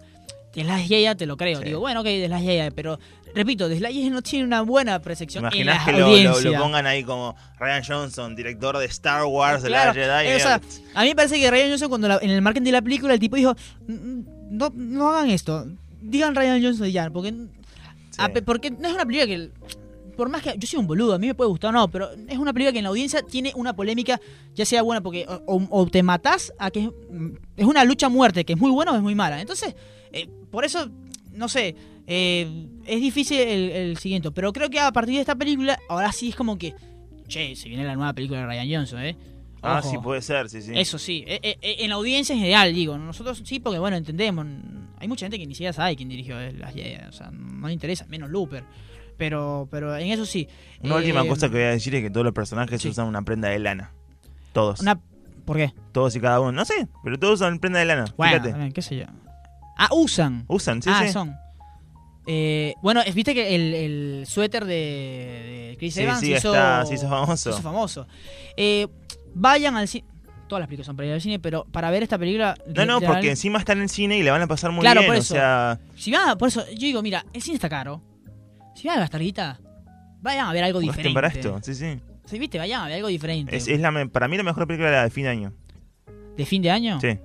The Last Jedi te lo creo. Sí. Digo, bueno, ok, The Last Jedi, pero repito, Last Jedi no tiene una buena ¿Te percepción en la que lo, lo- audiencia. lo pongan ahí como Ryan Johnson, director de Star Wars, de Claro, la Jedi? eh, o sea, medio- a mí me parece que Ryan Johnson cuando la- en el marketing de la película el tipo dijo, "Mm, no, no hagan esto, digan Ryan Johnson y ya, porque, a porque no es una película que, por más que yo soy un boludo, a mí me puede gustar o no, pero es una película que en la audiencia tiene una polémica, ya sea buena, porque o te matás a que es, es una lucha a muerte, que es muy buena o es muy mala. Entonces, eh, por eso, no sé, eh, es difícil el, el siguiente, pero creo que a partir de esta película, ahora sí es como que, che, se viene la nueva película de Ryan Johnson, ¿eh? ah, sí, puede ser, sí, sí. Eso sí, eh, en la audiencia en general, digo, nosotros sí, porque bueno, entendemos. Hay mucha gente que ni siquiera sabe quién dirigió las Jedi, o sea, no le interesa, menos Looper. Pero, pero en eso sí. Una Eh, última cosa que voy a decir es que todos los personajes sí. usan una prenda de lana. Todos. Una, ¿Por qué? Todos y cada uno. No sé, pero todos usan prenda de lana. Bueno, Fíjate. qué sé yo. Ah, usan. Usan, sí, ah, sí. son. Eh, bueno, viste que el, el suéter de, de Chris Sí, Evans sí, hizo, está- se hizo famoso. se hizo famoso. Eh, vayan al cine. Todas las películas son para ir al cine, pero para ver esta película. No, no, porque encima están en el cine y le van a pasar muy Claro, bien. por O eso. sea, Si van a- por eso, yo digo, mira, el cine está caro. Si van a gastar guita, vayan a ver algo gasten diferente. para esto. Sí, sí. Sí, viste, vayan a ver algo diferente. Es, es la, para mí la mejor película de la de fin de año. ¿De fin de año? Sí.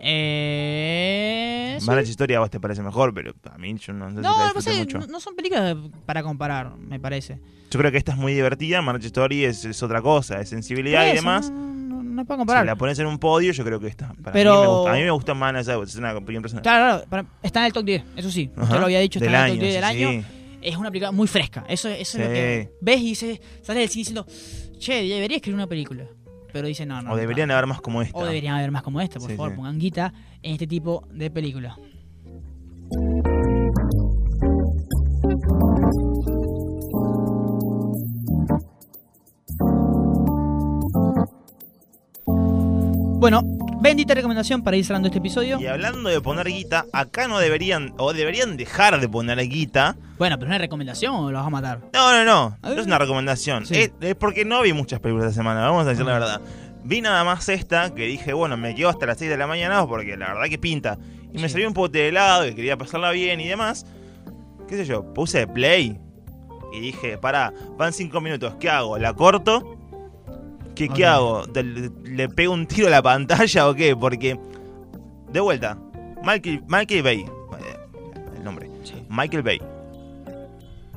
Eh. sí. Marriage Historia a vos te parece mejor, pero a mí yo no sé si la sé, mucho. no, no son películas para comparar, me parece. Yo creo que esta es muy divertida, Marriage Story es, es otra cosa, es sensibilidad y demás. No, es para Si comparar. la pones en un podio, yo creo que esta. Para Pero- mí me gusta. A mí me gusta más es una opinión personal. Claro, claro, para- está en el top 10, eso sí. Ajá. lo había dicho, está del en el año, top 10 del sí, año. sí. Es una película muy fresca. Eso, eso es lo Sí. que ves y dices, sales del cine diciendo, che, debería escribir una película. Pero dice, no, no. O deberían no. haber más como esta. O deberían haber más como esta, por Sí, favor, sí. pongan guita en este tipo de película. Bueno, bendita recomendación para ir cerrando este episodio. Y hablando de poner guita, acá no deberían, o deberían dejar de poner guita. Bueno, pero una recomendación o lo vas a matar. No, no, no, no es una recomendación. Sí. Es, es porque no vi muchas películas esta semana, vamos a decir la verdad. Vi nada más esta, que dije, bueno, me quedo hasta las 6 de la mañana porque la verdad que pinta. Y me salió un pote de helado, que quería pasarla bien y demás. ¿Qué sé yo? Puse play. Y dije, pará, van 5 minutos, ¿qué hago? ¿La corto? ¿Qué, ¿qué hago? ¿Le, le- pego un tiro a la pantalla o qué? Porque, de vuelta, Michael, Michael Bay, eh, el nombre, Michael Bay.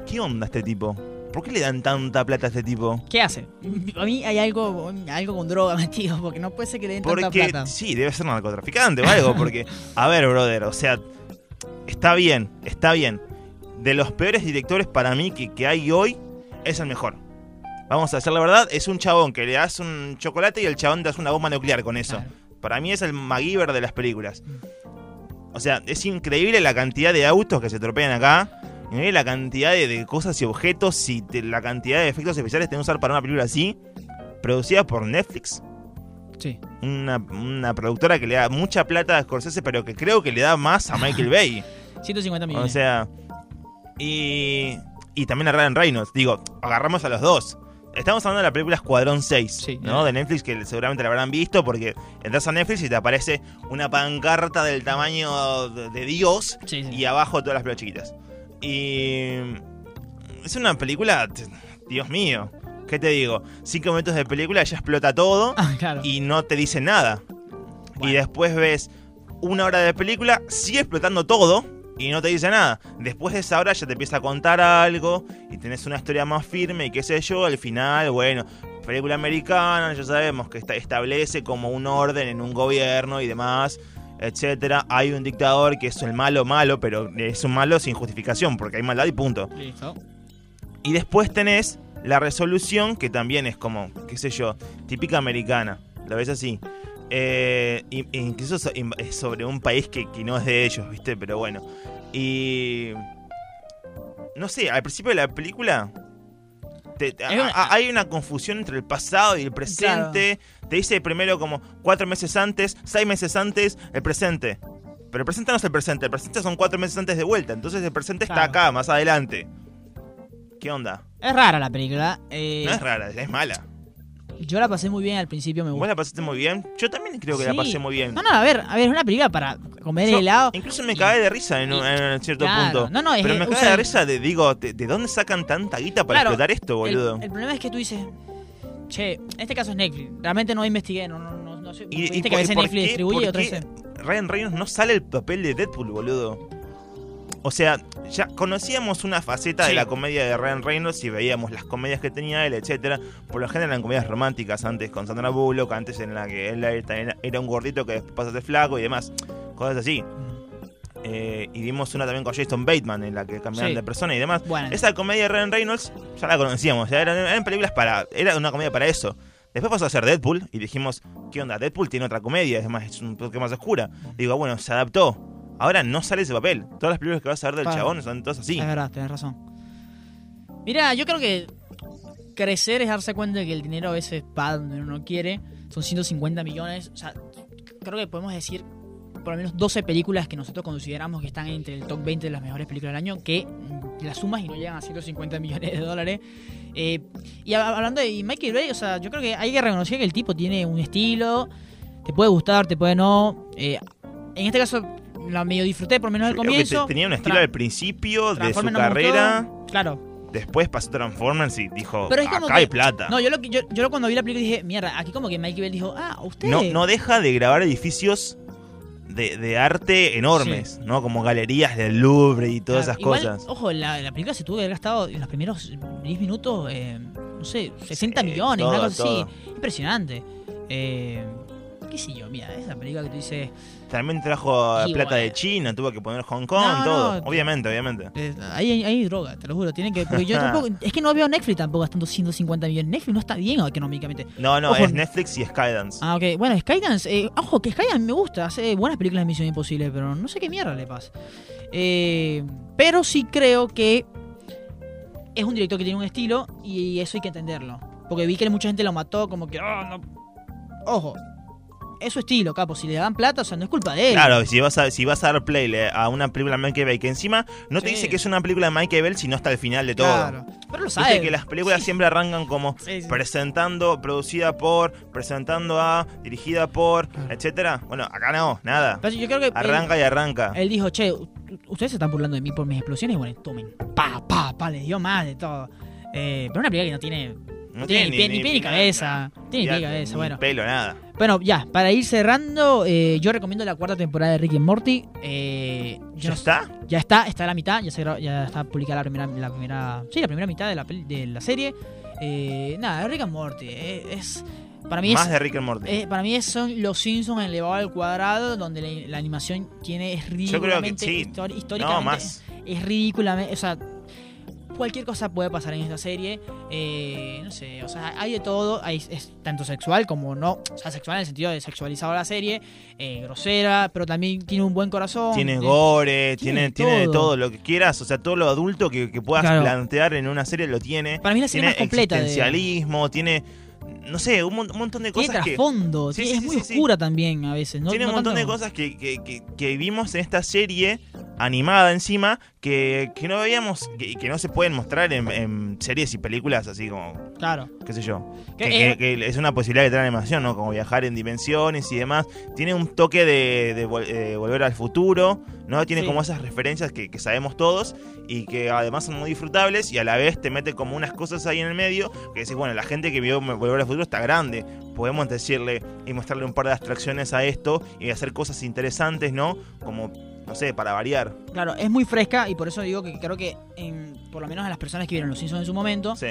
¿Qué onda este tipo? ¿Por qué le dan tanta plata a este tipo? ¿Qué hace? A mí hay algo, algo con droga [laughs] metido, porque no puede ser que le den tanta Porque, plata. sí, debe ser narcotraficante o algo. [laughs] Porque, a ver, brother, o sea, está bien, está bien. De los peores directores para mí que, que hay hoy, es el mejor. Vamos a hacer la verdad, es un chabón que le das un chocolate y el chabón te hace una bomba nuclear con eso. Claro. Para mí es el MacGyver de las películas. O sea, es increíble la cantidad de autos que se tropean acá. Increíble la cantidad de, de cosas y objetos y de- la cantidad de efectos especiales que que usar para una película así. Producida por Netflix. Sí. Una, una productora que le da mucha plata a Scorsese, pero que creo que le da más a Michael [laughs] Bay. 150 O millones. sea, y y también a Ryan Reynolds. Digo, agarramos a los dos. Estamos hablando de la película Escuadrón 6, Sí. ¿no? De Netflix, que seguramente la habrán visto, porque entras a Netflix y te aparece una pancarta del tamaño de, Dios Sí, sí. y abajo todas las pelas chiquitas. Y. Es una película. Dios mío. ¿Qué te digo? Cinco minutos de película ya explota todo Ah, claro. y no te dice nada. Y después ves una hora de película, sigue explotando todo y no te dice nada. Después de esa hora ya te empieza a contar algo y tenés una historia más firme y qué sé yo. Al final, bueno, película americana, ya sabemos que esta- establece como un orden en un gobierno y demás, etcétera. Hay un dictador que es el malo malo, pero es un malo sin justificación porque hay maldad y punto. Listo. Y después tenés la resolución, que también es como, qué sé yo, típica americana. ¿Lo ves así? Eh, incluso sobre un país que, que no es de ellos, ¿viste? Pero bueno. Y. No sé, al principio de la película. te- te- Es una- a- hay una confusión entre el pasado y el presente. Te dice primero como cuatro meses antes, seis meses antes, el presente. Pero el presente no es el presente, el presente son cuatro meses antes de vuelta. Entonces el presente está acá, más adelante. ¿Qué onda? Es rara la película. eh, No es rara, es mala. Yo la pasé muy bien al principio, me ¿Vos gustó. la pasaste muy bien? Yo también creo que la pasé muy bien. No, no, a ver, a ver, es una película para comer Yo helado. Incluso me y- cagué de risa en, un- y- en cierto claro. punto. No, no, es Pero me cagué de risa de, digo, ¿de, de dónde sacan tanta guita para Claro, explotar esto, boludo? El, problema es que tú dices, che, en este caso es Netflix. Realmente no investigué, no, no, no, no sé. Y- Viste que a veces Netflix distribuye y otras veces- Ryan Reynolds no sale el papel de Deadpool, boludo. O sea, ya conocíamos una faceta de la comedia de Ryan Reynolds y veíamos las comedias que tenía él, etcétera. Por lo general eran comedias románticas, antes con Sandra Bullock, antes en la que él era, un gordito que después pasa a ser flaco y demás. Cosas así. Eh, y vimos una también con Jason Bateman en la que cambiaban Sí. de persona y demás. Bueno. Esa comedia de Ryan Reynolds ya la conocíamos, ya eran, eran películas para. Era una comedia para eso. Después pasó a ser Deadpool y dijimos, ¿qué onda? Deadpool tiene otra comedia, es más, es un poco más oscura. Digo, bueno, se adaptó. Ahora no sale ese papel. Todas las películas que vas a ver del chabón son todas así. Es verdad, tenés razón. Mira, yo creo que crecer es darse cuenta de que el dinero a veces va donde uno quiere. Son 150 millones. O sea, creo que podemos decir por lo menos 12 películas que nosotros consideramos que están entre el top 20 de las mejores películas del año, que las sumas y no llegan a 150 millones de dólares. Eh, y hab- hablando de Michael Bay, o sea, yo creo que hay que reconocer que el tipo tiene un estilo, te puede gustar, te puede no. Eh, en este caso, la medio disfruté por lo menos al comienzo. te- tenía un estilo al principio de su carrera. gustó. Claro. Después pasó Transformers y dijo, Pero es como acá que- hay plata. No, yo, lo, yo, yo cuando vi la película dije, mierda, aquí como que Michael Bell dijo, ah, usted. no, no deja de grabar edificios de, de arte enormes, ¿no? Como galerías del Louvre y todas Claro, esas igual, cosas. Ojo, la, la película se tuvo que haber gastado en los primeros 10 minutos, eh, no sé, 60 Sí, millones, todo, una cosa todo. así. Impresionante. Eh, ¿Qué sé yo? Mira, esa película que tú dices. También trajo Y plata bueno. de China, tuvo que poner Hong Kong, No, todo. no, obviamente, obviamente. eh, ahí hay, droga, te lo juro. Tienen que. Porque yo [laughs] tampoco. Es que no veo Netflix tampoco gastando 150 millones. Netflix no está bien económicamente. No, no, Ojo. es Netflix y Skydance. Ah, ok. Bueno, Skydance, eh, ojo, que Skydance me gusta. Hace buenas películas de Misión Imposible, pero no sé qué mierda le pasa. Eh, pero sí creo que es un director que tiene un estilo y eso hay que entenderlo. Porque vi que mucha gente lo mató como que... "Ah, no". Ojo, es su estilo, capo. Si le dan plata, o sea, no es culpa de él. Claro, si vas a, si vas a dar play le- a una película de Michael Bay, que encima no te dice que es una película de Michael Bay, sino hasta el final de todo. Claro. Pero lo Viste sabe. que las películas siempre arrancan como Sí, presentando, producida por, presentando a, dirigida por, Claro. etcétera. Bueno, acá no, nada. Pero yo creo que... él- Arranca y arranca. Él dijo, che, ustedes se están burlando de mí por mis explosiones. Bueno, tomen. Pa, pa, pa, les dio más de todo. Eh, pero una película que no tiene... No tiene ni pie ni, pie ni cabeza. Tiene ni pie ni cabeza, bueno. pelo, nada. Bueno, ya, para ir cerrando, eh, yo recomiendo la cuarta temporada de Ricky and Morty. Eh, ¿Ya no- está? Ya está, está a la mitad, ya, se ya está publicada la primera, la primera, sí, la primera mitad de la, de la serie. Eh, nada, Rick and Morty eh, es, para mí Más es, de Rick and Morty. eh, para mí son los Simpsons elevado al cuadrado, donde la, la animación tiene es Yo creo que ridículamente sí. histori- no, más. es ridículamente, o sea, cualquier cosa puede pasar en esta serie. eh, no sé, o sea, hay de todo. Hay, es tanto sexual como no. O sea, sexual en el sentido de sexualizado la serie. eh, grosera, pero también tiene un buen corazón. Tiene eh, gore, tiene tiene, tiene todo. todo. lo que quieras. O sea, todo lo adulto que, que puedas Claro. plantear en una serie lo tiene. Para mí la serie tiene más completa. de- existencialismo, tiene no sé, un, mon- un montón de Tiene cosas que... trasfondo, Sí, tiene- sí, es sí, muy oscura también a veces. ¿no? Tiene un montón de cosas que, que, que, que vimos en esta serie animada encima que, que no veíamos, que, que no se pueden mostrar en, en series y películas así como, Claro. qué sé yo. Que, Que, eh, que- que es una posibilidad que trae animación, ¿no? Como viajar en dimensiones y demás. Tiene un toque de, de vol- eh, volver al futuro, ¿no? Tiene Sí. como esas referencias que, que sabemos todos y que además son muy disfrutables y a la vez te mete como unas cosas ahí en el medio que decís, bueno, la gente que vio Volver al futuro está grande. Podemos decirle y mostrarle un par de abstracciones a esto y hacer cosas interesantes, ¿no? Como, no sé, para variar. Claro, es muy fresca y por eso digo que creo que en- por lo menos a las personas que vieron Los Simpsons en su momento, Sí.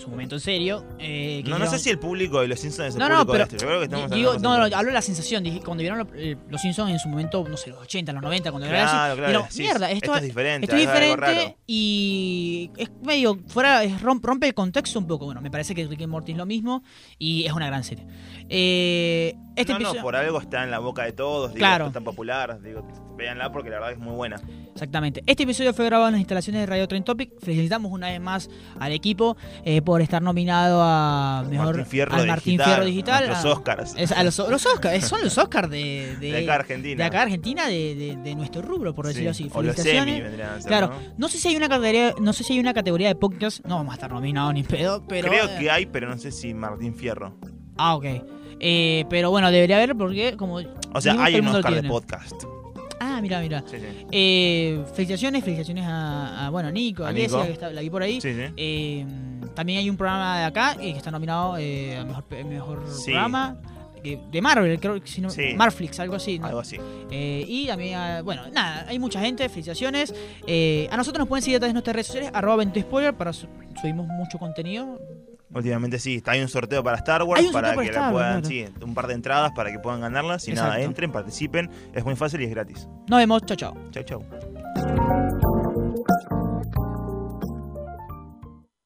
Su momento en serio, eh, que No, no sé si el público de los Simpsons es el No, no, público pero de esto. Yo creo que estamos Di- Digo, no, no, hablo de la sensación. Dije, cuando vieron lo- eh, Los Simpsons en su momento, no sé, los 80, los 90, cuando era así, Claro, claro. dijeron, sí, mierda, esto, es diferente. esto es diferente y es medio fuera, es romp- rompe el contexto un poco. Bueno, me parece que Rick and Morty es lo mismo y es una gran serie. Eh, este no, no, episodio- por algo está en la boca de todos, digo, Claro. es tan popular, digo, véanla porque la verdad es muy buena. Exactamente. Este episodio fue grabado en las instalaciones de Radio Trend Topic. Felicitamos una vez más al equipo eh, por estar nominado a mejor Martín Fierro al Digital, Martín Fierro Digital. a- Oscars. es- a los, los Oscars, son los Oscars de, de, De acá Argentina. de acá Argentina, de, de- de nuestro rubro, por decirlo Sí, así. O los Felicitaciones. semi ser, Claro, ¿no? no sé si hay una categoría, no sé si hay una categoría de podcast, no vamos a estar nominados ni pedo, pero Creo eh, que hay, pero no sé si Martín Fierro. ah, ok. Eh, pero bueno, debería haber porque como O sea, hay un Oscar de podcast. Ah, mira, mira. Sí, sí. Eh, felicitaciones, felicitaciones a, a, bueno, Nico, a, A Alesia, Nico. que está, la vi por ahí. Sí. Eh, también hay un programa de acá eh, que está nominado eh, a mejor, programa de Marvel, creo que si no. Marflix, algo así. ¿no? Algo así. Eh, y también, ah, bueno, nada, hay mucha gente, felicitaciones. Eh, a nosotros nos pueden seguir a través de nuestras redes sociales, arroba 20 spoiler, para su- subimos mucho contenido. Últimamente sí, está hay un sorteo para Star Wars, para que la puedan, sí, un par de entradas para que puedan ganarlas. Y nada, Exacto. entren, participen, es muy fácil y es gratis. Nos vemos, chao, chao. Chau, chau.